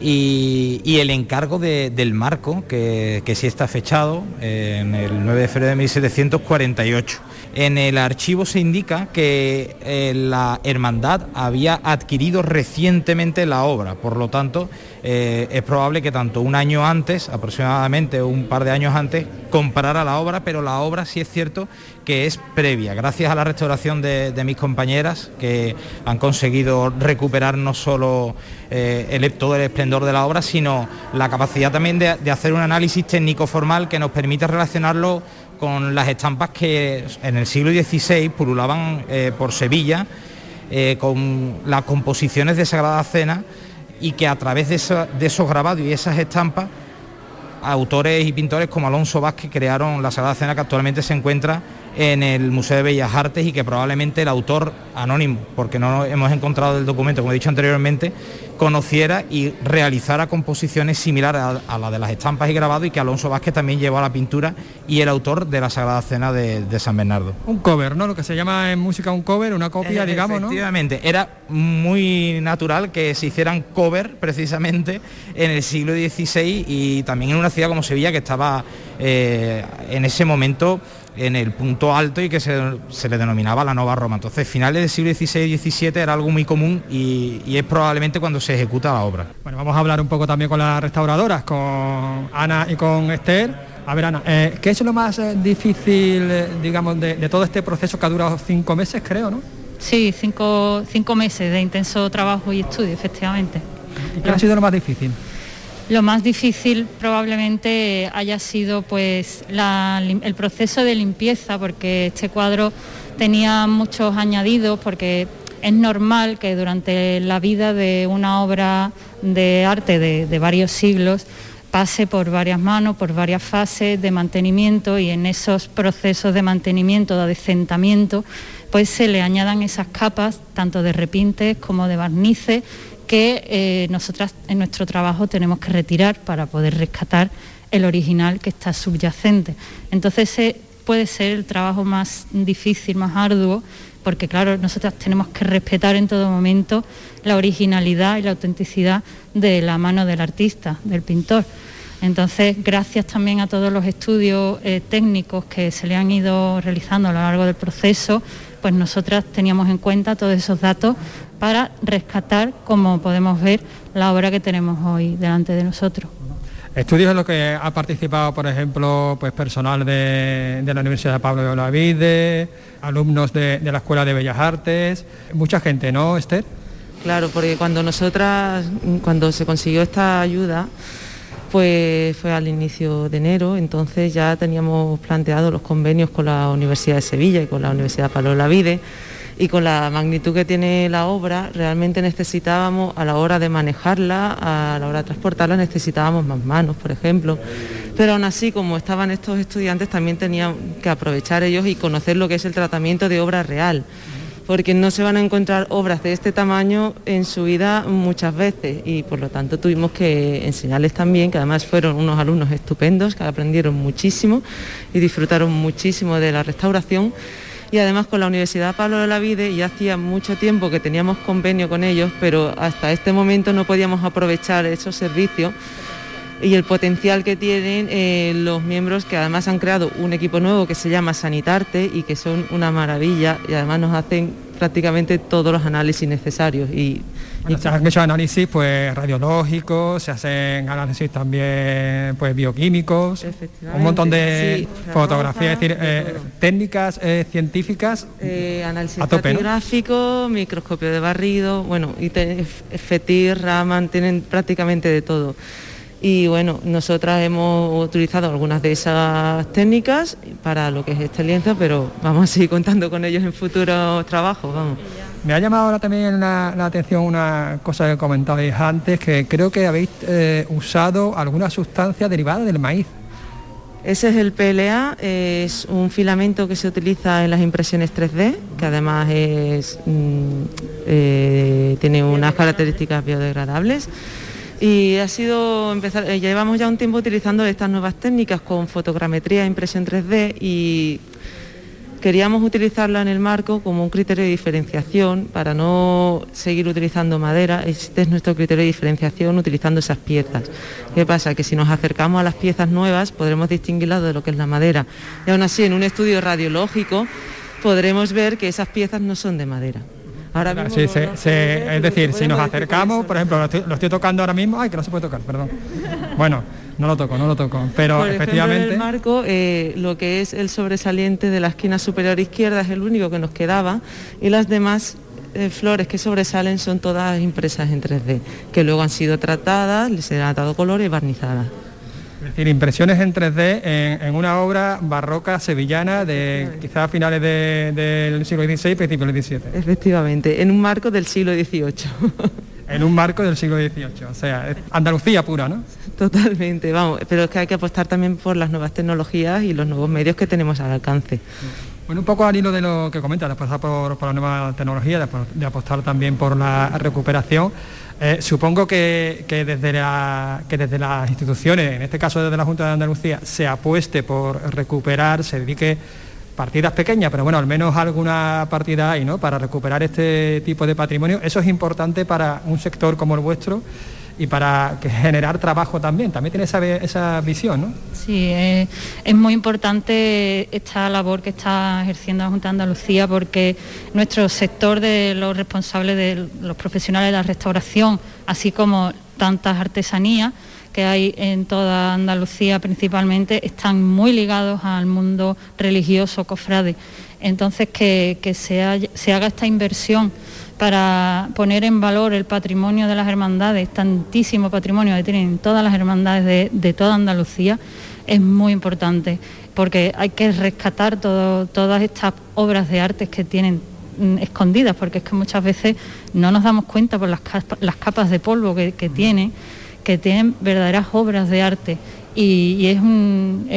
y, el encargo de- del marco, que, que sí está fechado eh, en el 9 de febrero de 1748. En el archivo se indica que eh, la hermandad había adquirido recientemente la obra, por lo tanto eh, es probable que tanto un año antes, aproximadamente un par de años antes, comprara la obra, pero la obra sí es cierto que es previa, gracias a la restauración de, mis compañeras que han conseguido recuperar no solo eh, todo el esplendor de la obra, sino la capacidad también de, hacer un análisis técnico formal que nos permite relacionarlo con las estampas que en el siglo XVI pululaban eh, por Sevilla, con las composiciones de Sagrada Cena y que a través de, esos grabados y esas estampas, autores y pintores como Alonso Vázquez crearon la Sagrada Cena que actualmente se encuentra en el Museo de Bellas Artes y que probablemente el autor anónimo, porque no hemos encontrado el documento, como he dicho anteriormente, conociera y realizara composiciones similares a, a la de las estampas y grabados y que Alonso Vázquez también llevó a la pintura y el autor de la Sagrada Cena de, de San Bernardo. Un cover, ¿no? Lo que se llama en música un cover, una copia, digamos, ¿no? Efectivamente, era muy natural que se hicieran cover precisamente en el siglo XVI y también en una ciudad como Sevilla que estaba eh, en ese momento en el punto alto y que se, se le denominaba la Nova Roma. Entonces, finales del siglo XVI y XVII era algo muy común y, y es probablemente cuando se ejecuta la obra. Bueno, vamos a hablar un poco también con las restauradoras, con Ana y con Esther. A ver, Ana, eh, ¿qué es lo más eh, difícil, eh, digamos, de, de todo este proceso que ha durado cinco meses, creo, ¿no? Sí, cinco, cinco meses de intenso trabajo y estudio, efectivamente. ¿Qué ha sido lo más difícil? Lo más difícil probablemente haya sido pues el proceso de limpieza, porque este cuadro tenía muchos añadidos, porque es normal que durante la vida de una obra de arte de, varios siglos pase por varias manos, por varias fases de mantenimiento y en esos procesos de mantenimiento, de adecentamiento, pues se le añadan esas capas, tanto de repintes como de barnices, que eh, nosotras en nuestro trabajo tenemos que retirar para poder rescatar el original que está subyacente. Entonces ese puede ser el trabajo más difícil, más arduo, porque claro, nosotras tenemos que respetar en todo momento la originalidad y la autenticidad de la mano del artista, del pintor. Entonces, gracias también a todos los estudios eh, técnicos que se le han ido realizando a lo largo del proceso, pues nosotras teníamos en cuenta todos esos datos para rescatar, como podemos ver, la obra que tenemos hoy delante de nosotros. Estudios en los que ha participado, por ejemplo, pues personal de, la Universidad de Pablo de Olavide, alumnos de, la Escuela de Bellas Artes, mucha gente, ¿no, Esther? Claro, porque cuando nosotras, cuando se consiguió esta ayuda, pues fue al inicio de enero, entonces ya teníamos planteado los convenios con la Universidad de Sevilla y con la Universidad de Pablo de Olavide y con la magnitud que tiene la obra, realmente necesitábamos a la hora de manejarla, a la hora de transportarla, necesitábamos más manos, por ejemplo. Pero aún así, como estaban estos estudiantes, también tenían que aprovechar ellos y conocer lo que es el tratamiento de obra real. Porque no se van a encontrar obras de este tamaño en su vida muchas veces. Y por lo tanto tuvimos que enseñarles también, que además fueron unos alumnos estupendos, que aprendieron muchísimo y disfrutaron muchísimo de la restauración y además con la Universidad Pablo de la Vide ya hacía mucho tiempo que teníamos convenio con ellos, pero hasta este momento no podíamos aprovechar esos servicios y el potencial que tienen eh, los miembros que además han creado un equipo nuevo que se llama Sanitarte y que son una maravilla y además nos hacen prácticamente todos los análisis necesarios y se han hecho análisis pues radiológicos, se hacen análisis también pues bioquímicos, un montón de fotografías, es decir, eh, técnicas eh, científicas eh, análisis a microscopio de barrido, bueno, y FETIR, Raman, tienen prácticamente de todo. Y bueno, nosotras hemos utilizado algunas de esas técnicas para lo que es este lienzo, pero vamos a seguir contando con ellos en futuros trabajos, vamos. Me ha llamado ahora también la, atención una cosa que comentabais antes, que creo que habéis eh, usado alguna sustancia derivada del maíz. Ese es el PLA, es un filamento que se utiliza en las impresiones 3D, que además es, mm, eh, tiene unas características biodegradables. Y ha sido empezar, eh, llevamos ya un tiempo utilizando estas nuevas técnicas con fotogrametría impresión 3D y queríamos utilizarla en el marco como un criterio de diferenciación para no seguir utilizando madera. Este es nuestro criterio de diferenciación utilizando esas piezas. ¿Qué pasa? Que si nos acercamos a las piezas nuevas podremos distinguirlas de lo que es la madera. Y aún así, en un estudio radiológico podremos ver que esas piezas no son de madera. Ahora mismo sí, es decir, si nos acercamos, por ejemplo, lo estoy, tocando ahora mismo, ay, que no se puede tocar, perdón. Bueno, no lo toco, no lo toco, pero efectivamente... en el marco, eh, lo que es el sobresaliente de la esquina superior izquierda es el único que nos quedaba y las demás eh, flores que sobresalen son todas impresas en 3D, que luego han sido tratadas, les han dado color y barnizadas. Es decir, impresiones en 3D en, una obra barroca sevillana de quizás finales del siglo XVI, principios del XVII. Efectivamente, en un marco del siglo XVIII. en un marco del siglo XVIII, o sea, Andalucía pura, ¿no? Totalmente, vamos, pero es que hay que apostar también por las nuevas tecnologías y los nuevos medios que tenemos al alcance. Bueno, un poco al hilo de lo que comenta, de apostar por, la nueva tecnología, de apostar también por la recuperación. Eh, supongo que, desde desde las instituciones, en este caso desde la Junta de Andalucía, se apueste por recuperar, se dedique partidas pequeñas, pero bueno, al menos alguna partida hay, ¿no? Para recuperar este tipo de patrimonio. Eso es importante para un sector como el vuestro y para generar trabajo también. También tiene esa, visión, ¿no? Sí, es, muy importante esta labor que está ejerciendo la Junta de Andalucía porque nuestro sector de los responsables de los profesionales de la restauración, así como tantas artesanías, que hay en toda Andalucía principalmente están muy ligados al mundo religioso, cofrade. Entonces que, se, se haga esta inversión para poner en valor el patrimonio de las hermandades, tantísimo patrimonio que tienen todas las hermandades de, toda Andalucía, es muy importante, porque hay que rescatar todas estas obras de arte que tienen mm, escondidas, porque es que muchas veces no nos damos cuenta por las, capas, de polvo que, tienen, que tienen verdaderas obras de arte. Y, es,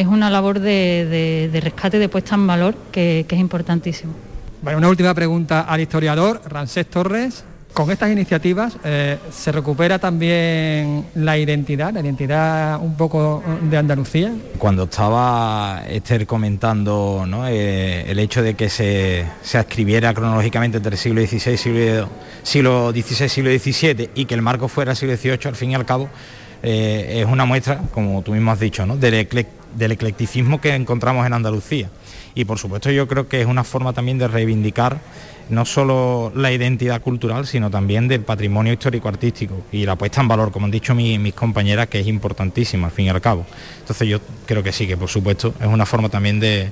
una labor de, rescate y de puesta en valor que es importantísimo. Bueno, una última pregunta al historiador Rancés Torres. Con estas iniciativas eh, se recupera también la identidad, la identidad un poco de Andalucía. Cuando estaba Esther comentando eh, el hecho de que se, se adscribiera cronológicamente entre el siglo XVI, siglo, siglo XVI, siglo XVII y que el marco fuera siglo XVIII, al fin y al cabo, eh, es una muestra, como tú mismo has dicho, del, del eclecticismo que encontramos en Andalucía y por supuesto yo creo que es una forma también de reivindicar no solo la identidad cultural, sino también del patrimonio histórico-artístico y la puesta en valor, como han dicho mis compañeras, que es importantísima al fin y al cabo. Entonces yo creo que sí, que por supuesto es una forma también de,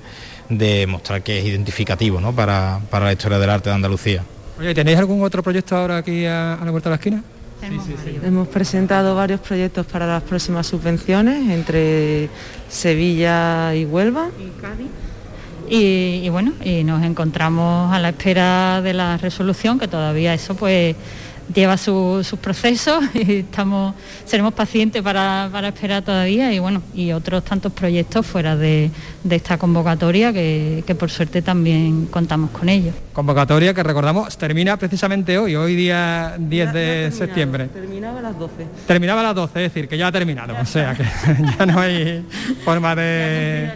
mostrar que es identificativo para, la historia del arte de Andalucía. Oye, ¿tenéis algún otro proyecto ahora aquí a, la vuelta de la esquina? Hemos presentado varios proyectos para las próximas subvenciones entre Sevilla y Huelva. Y Cádiz. Y, bueno, y nos encontramos a la espera de la resolución, que todavía eso pues lleva sus procesos y estamos, seremos pacientes para, esperar todavía y bueno, y otros tantos proyectos fuera de, esta convocatoria que, por suerte también contamos con ellos. Convocatoria que recordamos termina precisamente hoy, hoy día 10 de septiembre. Terminaba a las 12. Terminaba a las 12, es decir, que ya ha terminado, o sea que ya no hay forma de,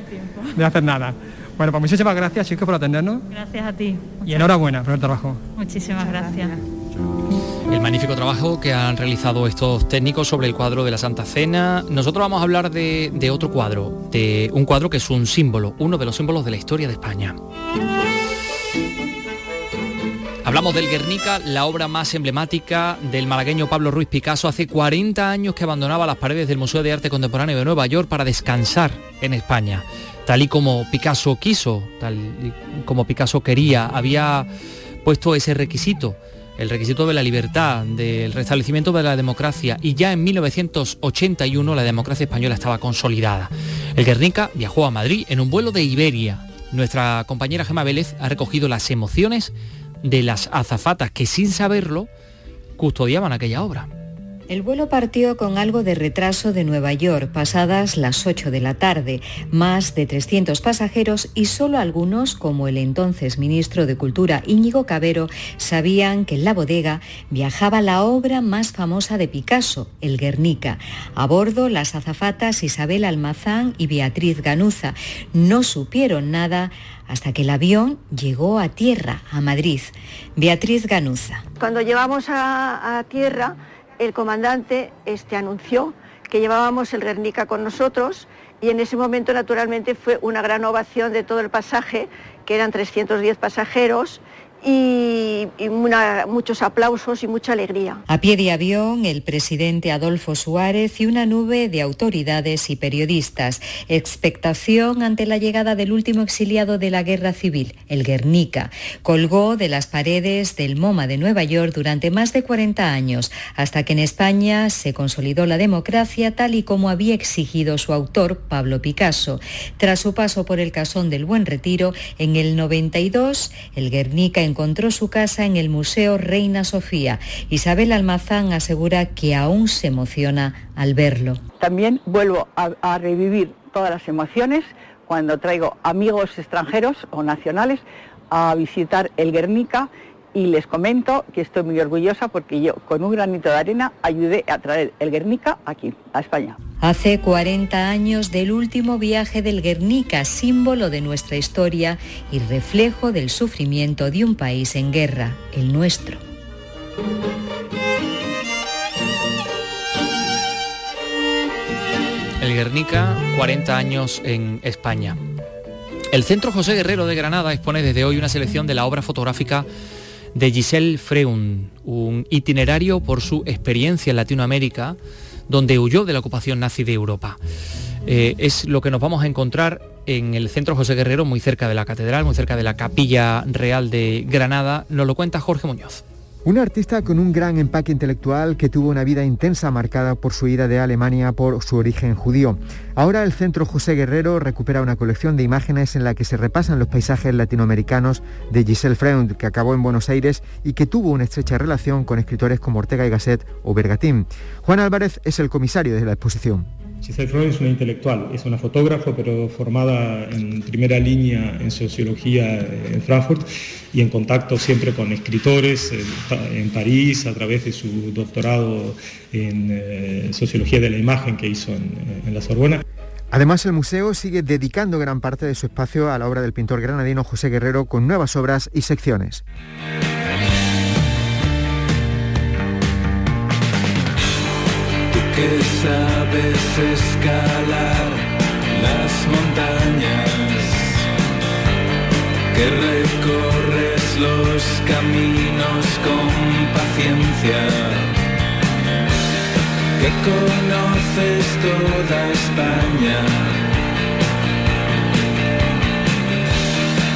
de hacer nada. Bueno, pues muchísimas gracias chicos por atendernos. Gracias a ti. Y enhorabuena por el trabajo. Muchísimas gracias. El magnífico trabajo que han realizado estos técnicos sobre el cuadro de la Santa Cena. Nosotros vamos a hablar de, otro cuadro, de un cuadro que es un símbolo, uno de los símbolos de la historia de España. Hablamos del Guernica, la obra más emblemática del malagueño Pablo Ruiz Picasso. Hace 40 años que abandonaba las paredes del Museo de Arte Contemporáneo de Nueva York para descansar en España tal y como Picasso quiso, tal y como Picasso quería, había puesto ese requisito, el requisito de la libertad, del restablecimiento de la democracia, y ya en 1981 la democracia española estaba consolidada. El Guernica viajó a Madrid en un vuelo de Iberia. Nuestra compañera Gema Vélez ha recogido las emociones de las azafatas que sin saberlo custodiaban aquella obra. El vuelo partió con algo de retraso de Nueva York, pasadas las 8 de la tarde, más de 300 pasajeros y solo algunos, como el entonces ministro de Cultura Íñigo Cabero, sabían que en la bodega viajaba la obra más famosa de Picasso, el Guernica. A bordo las azafatas Isabel Almazán y Beatriz Ganuza no supieron nada hasta que el avión llegó a tierra, a Madrid. Beatriz Ganuza. Cuando llevamos a, a tierra, el comandante este, anunció que llevábamos el Guernica con nosotros y en ese momento naturalmente fue una gran ovación de todo el pasaje, que eran 310 pasajeros y, muchos aplausos y mucha alegría. A pie de avión, el presidente Adolfo Suárez y una nube de autoridades y periodistas. Expectación ante la llegada del último exiliado de la guerra civil, el Guernica. Colgó de las paredes del MoMA de Nueva York durante más de 40 años, hasta que en España se consolidó la democracia tal y como había exigido su autor, Pablo Picasso. Tras su paso por el casón del Buen Retiro, en el 92, el Guernica en encontró su casa en el Museo Reina Sofía. Isabel Almazán asegura que aún se emociona al verlo. También vuelvo a, revivir todas las emociones cuando traigo amigos extranjeros o nacionales a visitar el Guernica y les comento que estoy muy orgullosa porque yo con un granito de arena ayudé a traer el Guernica aquí, a España. Hace 40 años del último viaje del Guernica, símbolo de nuestra historia y reflejo del sufrimiento de un país en guerra, el nuestro. El Guernica, 40 años en España. El Centro José Guerrero de Granada expone desde hoy una selección de la obra fotográfica de Giselle Freun, un itinerario por su experiencia en Latinoamérica, donde huyó de la ocupación nazi de Europa. Eh, es lo que nos vamos a encontrar en el Centro José Guerrero, muy cerca de la Catedral, muy cerca de la Capilla Real de Granada. Nos lo cuenta Jorge Muñoz. Un artista con un gran empaque intelectual que tuvo una vida intensa marcada por su ida de Alemania por su origen judío. Ahora el Centro José Guerrero recupera una colección de imágenes en la que se repasan los paisajes latinoamericanos de Giselle Freund, que acabó en Buenos Aires y que tuvo una estrecha relación con escritores como Ortega y Gasset o Bergatín. Juan Álvarez es el comisario de la exposición. Giselle Freund es una intelectual, es una fotógrafa, pero formada en primera línea en sociología en Frankfurt y en contacto siempre con escritores en, París a través de su doctorado en eh, sociología de la imagen que hizo en la Sorbona. Además, el museo sigue dedicando gran parte de su espacio a la obra del pintor granadino José Guerrero con nuevas obras y secciones. Que sabes escalar las montañas, que recorres los caminos con paciencia, que conoces toda España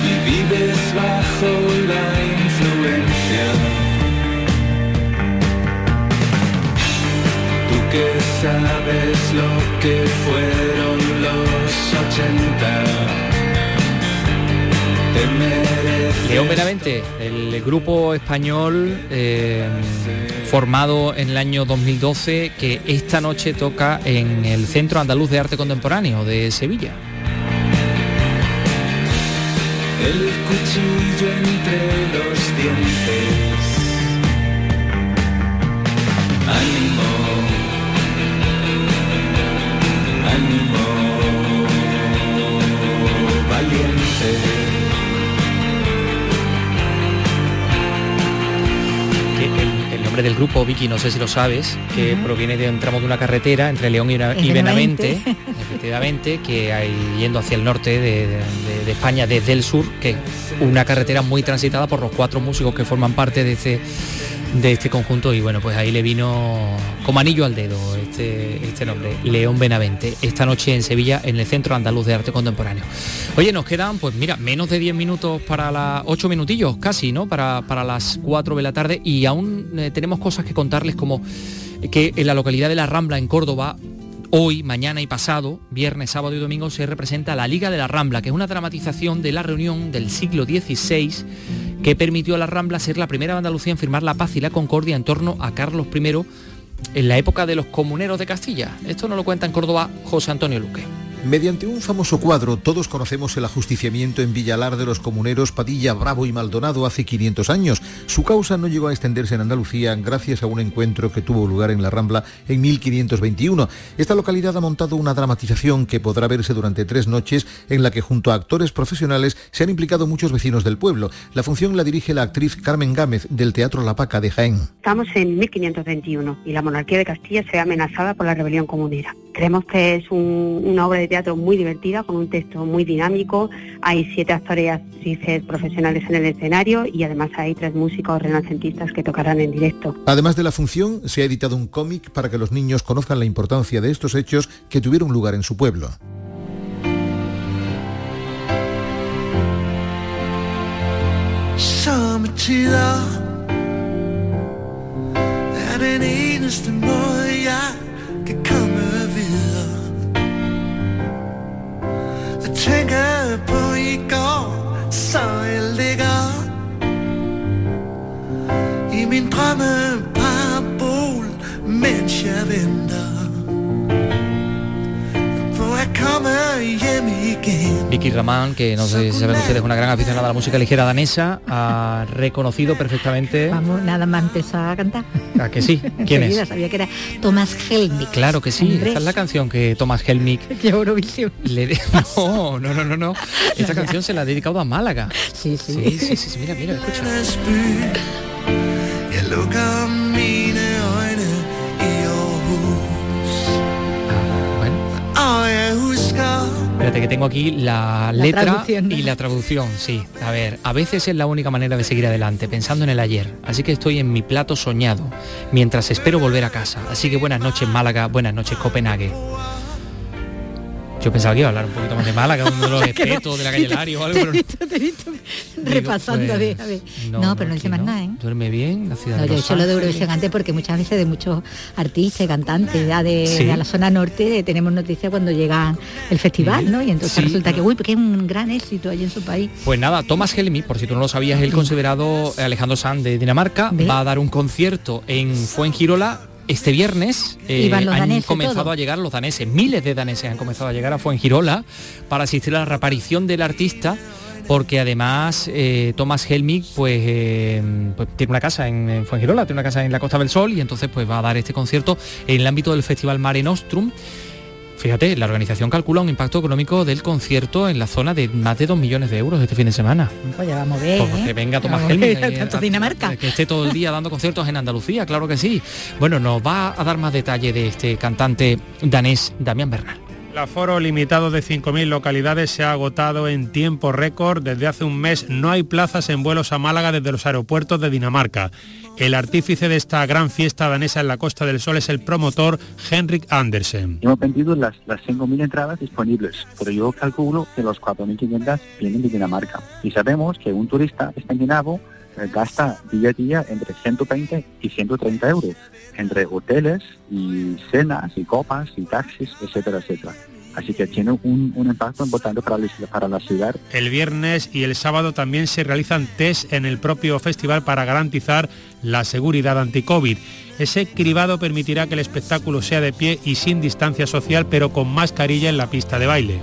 y vives bajo la que sabes lo que fueron los 80. León Benavente, el grupo español eh, formado en el año 2012 que esta noche toca en el Centro Andaluz de Arte Contemporáneo de Sevilla. El cuchillo entre los dientes. Nombre del grupo, Vicky, no sé si lo sabes, que proviene de un tramo de una carretera entre León y, Benavente, efectivamente, que hay yendo hacia el norte de, de, España desde el sur, que es una carretera muy transitada por los cuatro músicos que forman parte de este de este conjunto y bueno, pues ahí le vino como anillo al dedo este, este nombre, León Benavente, esta noche en Sevilla, en el Centro Andaluz de Arte Contemporáneo. Oye, nos quedan, pues mira, menos de 10 minutos para las 8 minutillos casi, ¿no? Para, para las 4 de la tarde y aún eh, tenemos cosas que contarles como que en la localidad de La Rambla, en Córdoba, Hoy, mañana y pasado, viernes, sábado y domingo, se representa la Liga de la Rambla, que es una dramatización de la reunión del siglo XVI que permitió a la Rambla ser la primera de Andalucía en firmar la paz y la concordia en torno a Carlos I en la época de los comuneros de Castilla. Esto nos lo cuenta en Córdoba José Antonio Luque. Mediante un famoso cuadro, todos conocemos el ajusticiamiento en Villalar de los comuneros Padilla, Bravo y Maldonado hace 500 años. Su causa no llegó a extenderse en Andalucía gracias a un encuentro que tuvo lugar en la Rambla en 1521. Esta localidad ha montado una dramatización que podrá verse durante tres noches en la que junto a actores profesionales se han implicado muchos vecinos del pueblo. La función la dirige la actriz Carmen Gámez del Teatro La Paca de Jaén. Estamos en 1521 y la monarquía de Castilla se ve amenazada por la rebelión comunera. Creemos que es una obra de teatro muy divertida, con un texto muy dinámico. Hay siete actores y actrices profesionales en el escenario y además hay tres músicos renacentistas que tocarán en directo. Además de la función, se ha editado un cómic para que los niños conozcan la importancia de estos hechos que tuvieron lugar en su pueblo. Tænker på i går, så jeg ligger i min drømme parabol, mens jeg venter. Vicky Ramán, que no sé si saben ustedes, una gran aficionada a la música ligera danesa, ha reconocido perfectamente... Vamos, nada más empezar a cantar. ¿A que sí? ¿Quién es? Sabía que era Thomas Helmich. Claro que sí, esta es la canción que Thomas Helmich... Eurovisión. Le No, no, no, no, Esta canción se la ha dedicado a Málaga. Sí, sí. Sí, sí, sí, mira, mira, escucha. Espérate que tengo aquí la, letra y la traducción, sí. A ver, a veces es la única manera de seguir adelante, pensando en el ayer. Así que estoy en mi plato soñado, mientras espero volver a casa. Así que buenas noches Málaga, buenas noches Copenhague. Yo pensaba que iba a hablar un poquito más de Málaga, uno de los espetos de la calle Lario o algo, pero repasando, a ver, pues, a ver. No, pero no dice más nada, ¿eh? Duerme bien, la ciudad No, de yo he hecho lo de. Eurovisión antes porque muchas veces de muchos artistas cantantes ya de, Sí. de la zona norte eh, tenemos noticias cuando llega el festival, ¿no? Y entonces Sí, resulta que, uy, porque es un gran éxito allí en su país. Pues nada, Thomas Helmy, por si tú no lo sabías, el considerado Alejandro Sanz de Dinamarca, va a dar un concierto en Fuengirola este viernes. Eh, han daneses, comenzado todo. a llegar los daneses, miles de daneses han comenzado a llegar a Fuengirola para asistir a la reaparición del artista. Porque además eh, Thomas Helmig pues, eh, pues tiene una casa en, en Fuengirola, tiene una casa en la Costa del Sol y entonces pues va a dar este concierto en el ámbito del Festival Mare Nostrum. Fíjate, la organización calcula un impacto económico del concierto en la zona de más de 2 millones de euros este fin de semana. Pues ya vamos a ver. Pues ¿eh? que venga Tomás Helmig, eh, Dinamarca. Que esté todo el día dando conciertos en Andalucía, claro que sí. Bueno, nos va a dar más detalle de este cantante danés Damián Bernal. El aforo limitado de 5.000 localidades se ha agotado en tiempo récord. Desde hace un mes no hay plazas en vuelos a Málaga desde los aeropuertos de Dinamarca. El artífice de esta gran fiesta danesa en la Costa del Sol es el promotor Henrik Andersen. Hemos vendido las, las 5.000 entradas disponibles, pero yo calculo que los 4.500 vienen de Dinamarca. Y sabemos que un turista escandinavo eh, gasta día a día entre 120 y 130 euros, entre hoteles y cenas y copas y taxis, etcétera, etcétera. Así que tiene un, un impacto importante para la, para la ciudad El viernes y el sábado también se realizan test en el propio festival para garantizar la seguridad anti-COVID. Ese cribado permitirá que el espectáculo sea de pie y sin distancia social, pero con mascarilla en la pista de baile.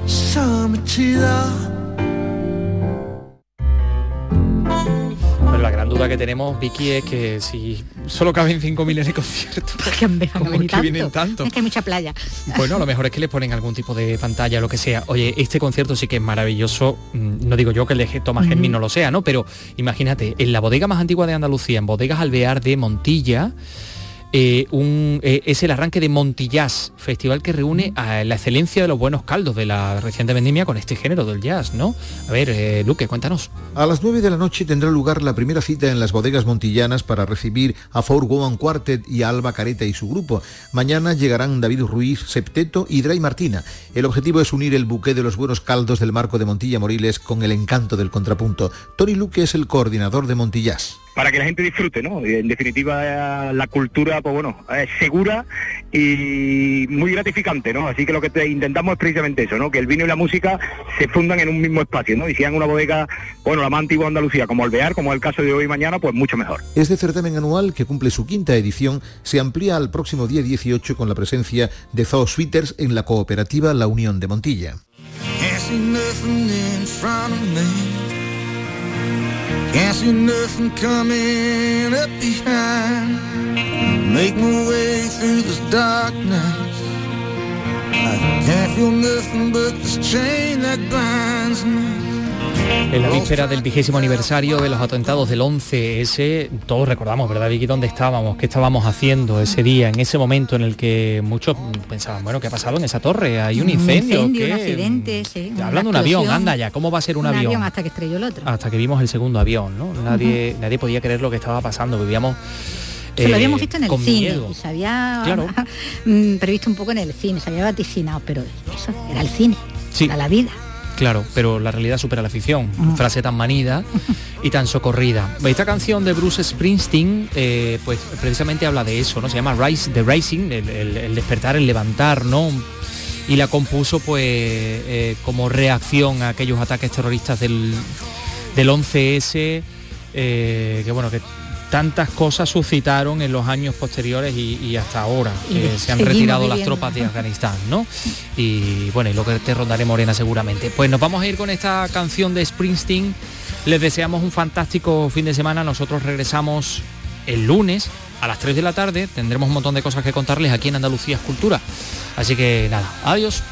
La gran duda que tenemos, Vicky, es que si solo caben 5.000 en el concierto, Que han- han ¿cómo es que vienen tanto? Es que hay mucha playa. Bueno, lo mejor es que le ponen algún tipo de pantalla, lo que sea. Oye, este concierto sí que es maravilloso. Mm, No digo yo que el de Tomás Germín no lo sea, ¿no? Pero imagínate, en la bodega más antigua de Andalucía, en Bodegas Alvear de Montilla, eh, eh, es el arranque de Montillás, festival que reúne a la excelencia de los buenos caldos de la reciente vendimia con este género del jazz, ¿no? A ver, eh, Luque, cuéntanos. A las 9 de la noche tendrá lugar la primera cita en las bodegas montillanas para recibir a Four Woman Quartet y a Alba Careta y su grupo. Mañana llegarán David Ruiz, Septeto y Dray Martina. El objetivo es unir el buque de los buenos caldos del marco de Montilla Moriles con el encanto del contrapunto. Tony Luque es el coordinador de Montillás. Para que la gente disfrute, ¿no? Y En definitiva, eh, la cultura, pues bueno, es segura y muy gratificante, ¿no? Así que lo que te- intentamos es precisamente eso, ¿no? Que el vino y la música se fundan en un mismo espacio, ¿no? Y sean una bodega, bueno, la más antigua de Andalucía, como Alvear, como es el caso de hoy y mañana, pues mucho mejor. Este certamen anual, que cumple su quinta edición, se amplía al próximo día 18 con la presencia de Zoo Sweeters en la cooperativa La Unión de Montilla. Can't see nothing coming up behind. Make my way through this darkness. I can't feel nothing but this chain that binds me. En la víspera del vigésimo aniversario de los atentados del 11S, todos recordamos, ¿verdad, Vicky, dónde estábamos? ¿Qué estábamos haciendo ese día, en ese momento en el que muchos pensaban, bueno, ¿qué ha pasado en esa torre? ¿Hay un incendio? Un, ¿Qué? accidente, sí. una Hablando de un avión, anda ya, ¿cómo va a ser un, avión? hasta que estrelló el otro. Hasta que vimos el segundo avión, ¿no? Nadie, nadie podía creer lo que estaba pasando, vivíamos... Se lo eh, habíamos visto en el cine miedo. y se había Claro. mm, previsto un poco en el cine, se había vaticinado, pero eso era el cine, Sí. era la vida. Claro, pero la realidad supera la ficción. Frase tan manida y tan socorrida. Esta canción de Bruce Springsteen, eh, pues precisamente habla de eso, ¿no? Se llama Rise, The Rising, el, el- el despertar, el levantar, ¿no? Y la compuso pues eh, como reacción a aquellos ataques terroristas del, del 11S, eh, que bueno, que tantas cosas suscitaron en los años posteriores y, y hasta ahora. Y que se han retirado las tropas de Afganistán, ¿no? Y bueno, y lo que te rondaré Morena seguramente. Pues nos vamos a ir con esta canción de Springsteen. Les deseamos un fantástico fin de semana. Nosotros regresamos el lunes a las 3 de la tarde. Tendremos un montón de cosas que contarles aquí en Andalucía Escultura. Así que nada, adiós.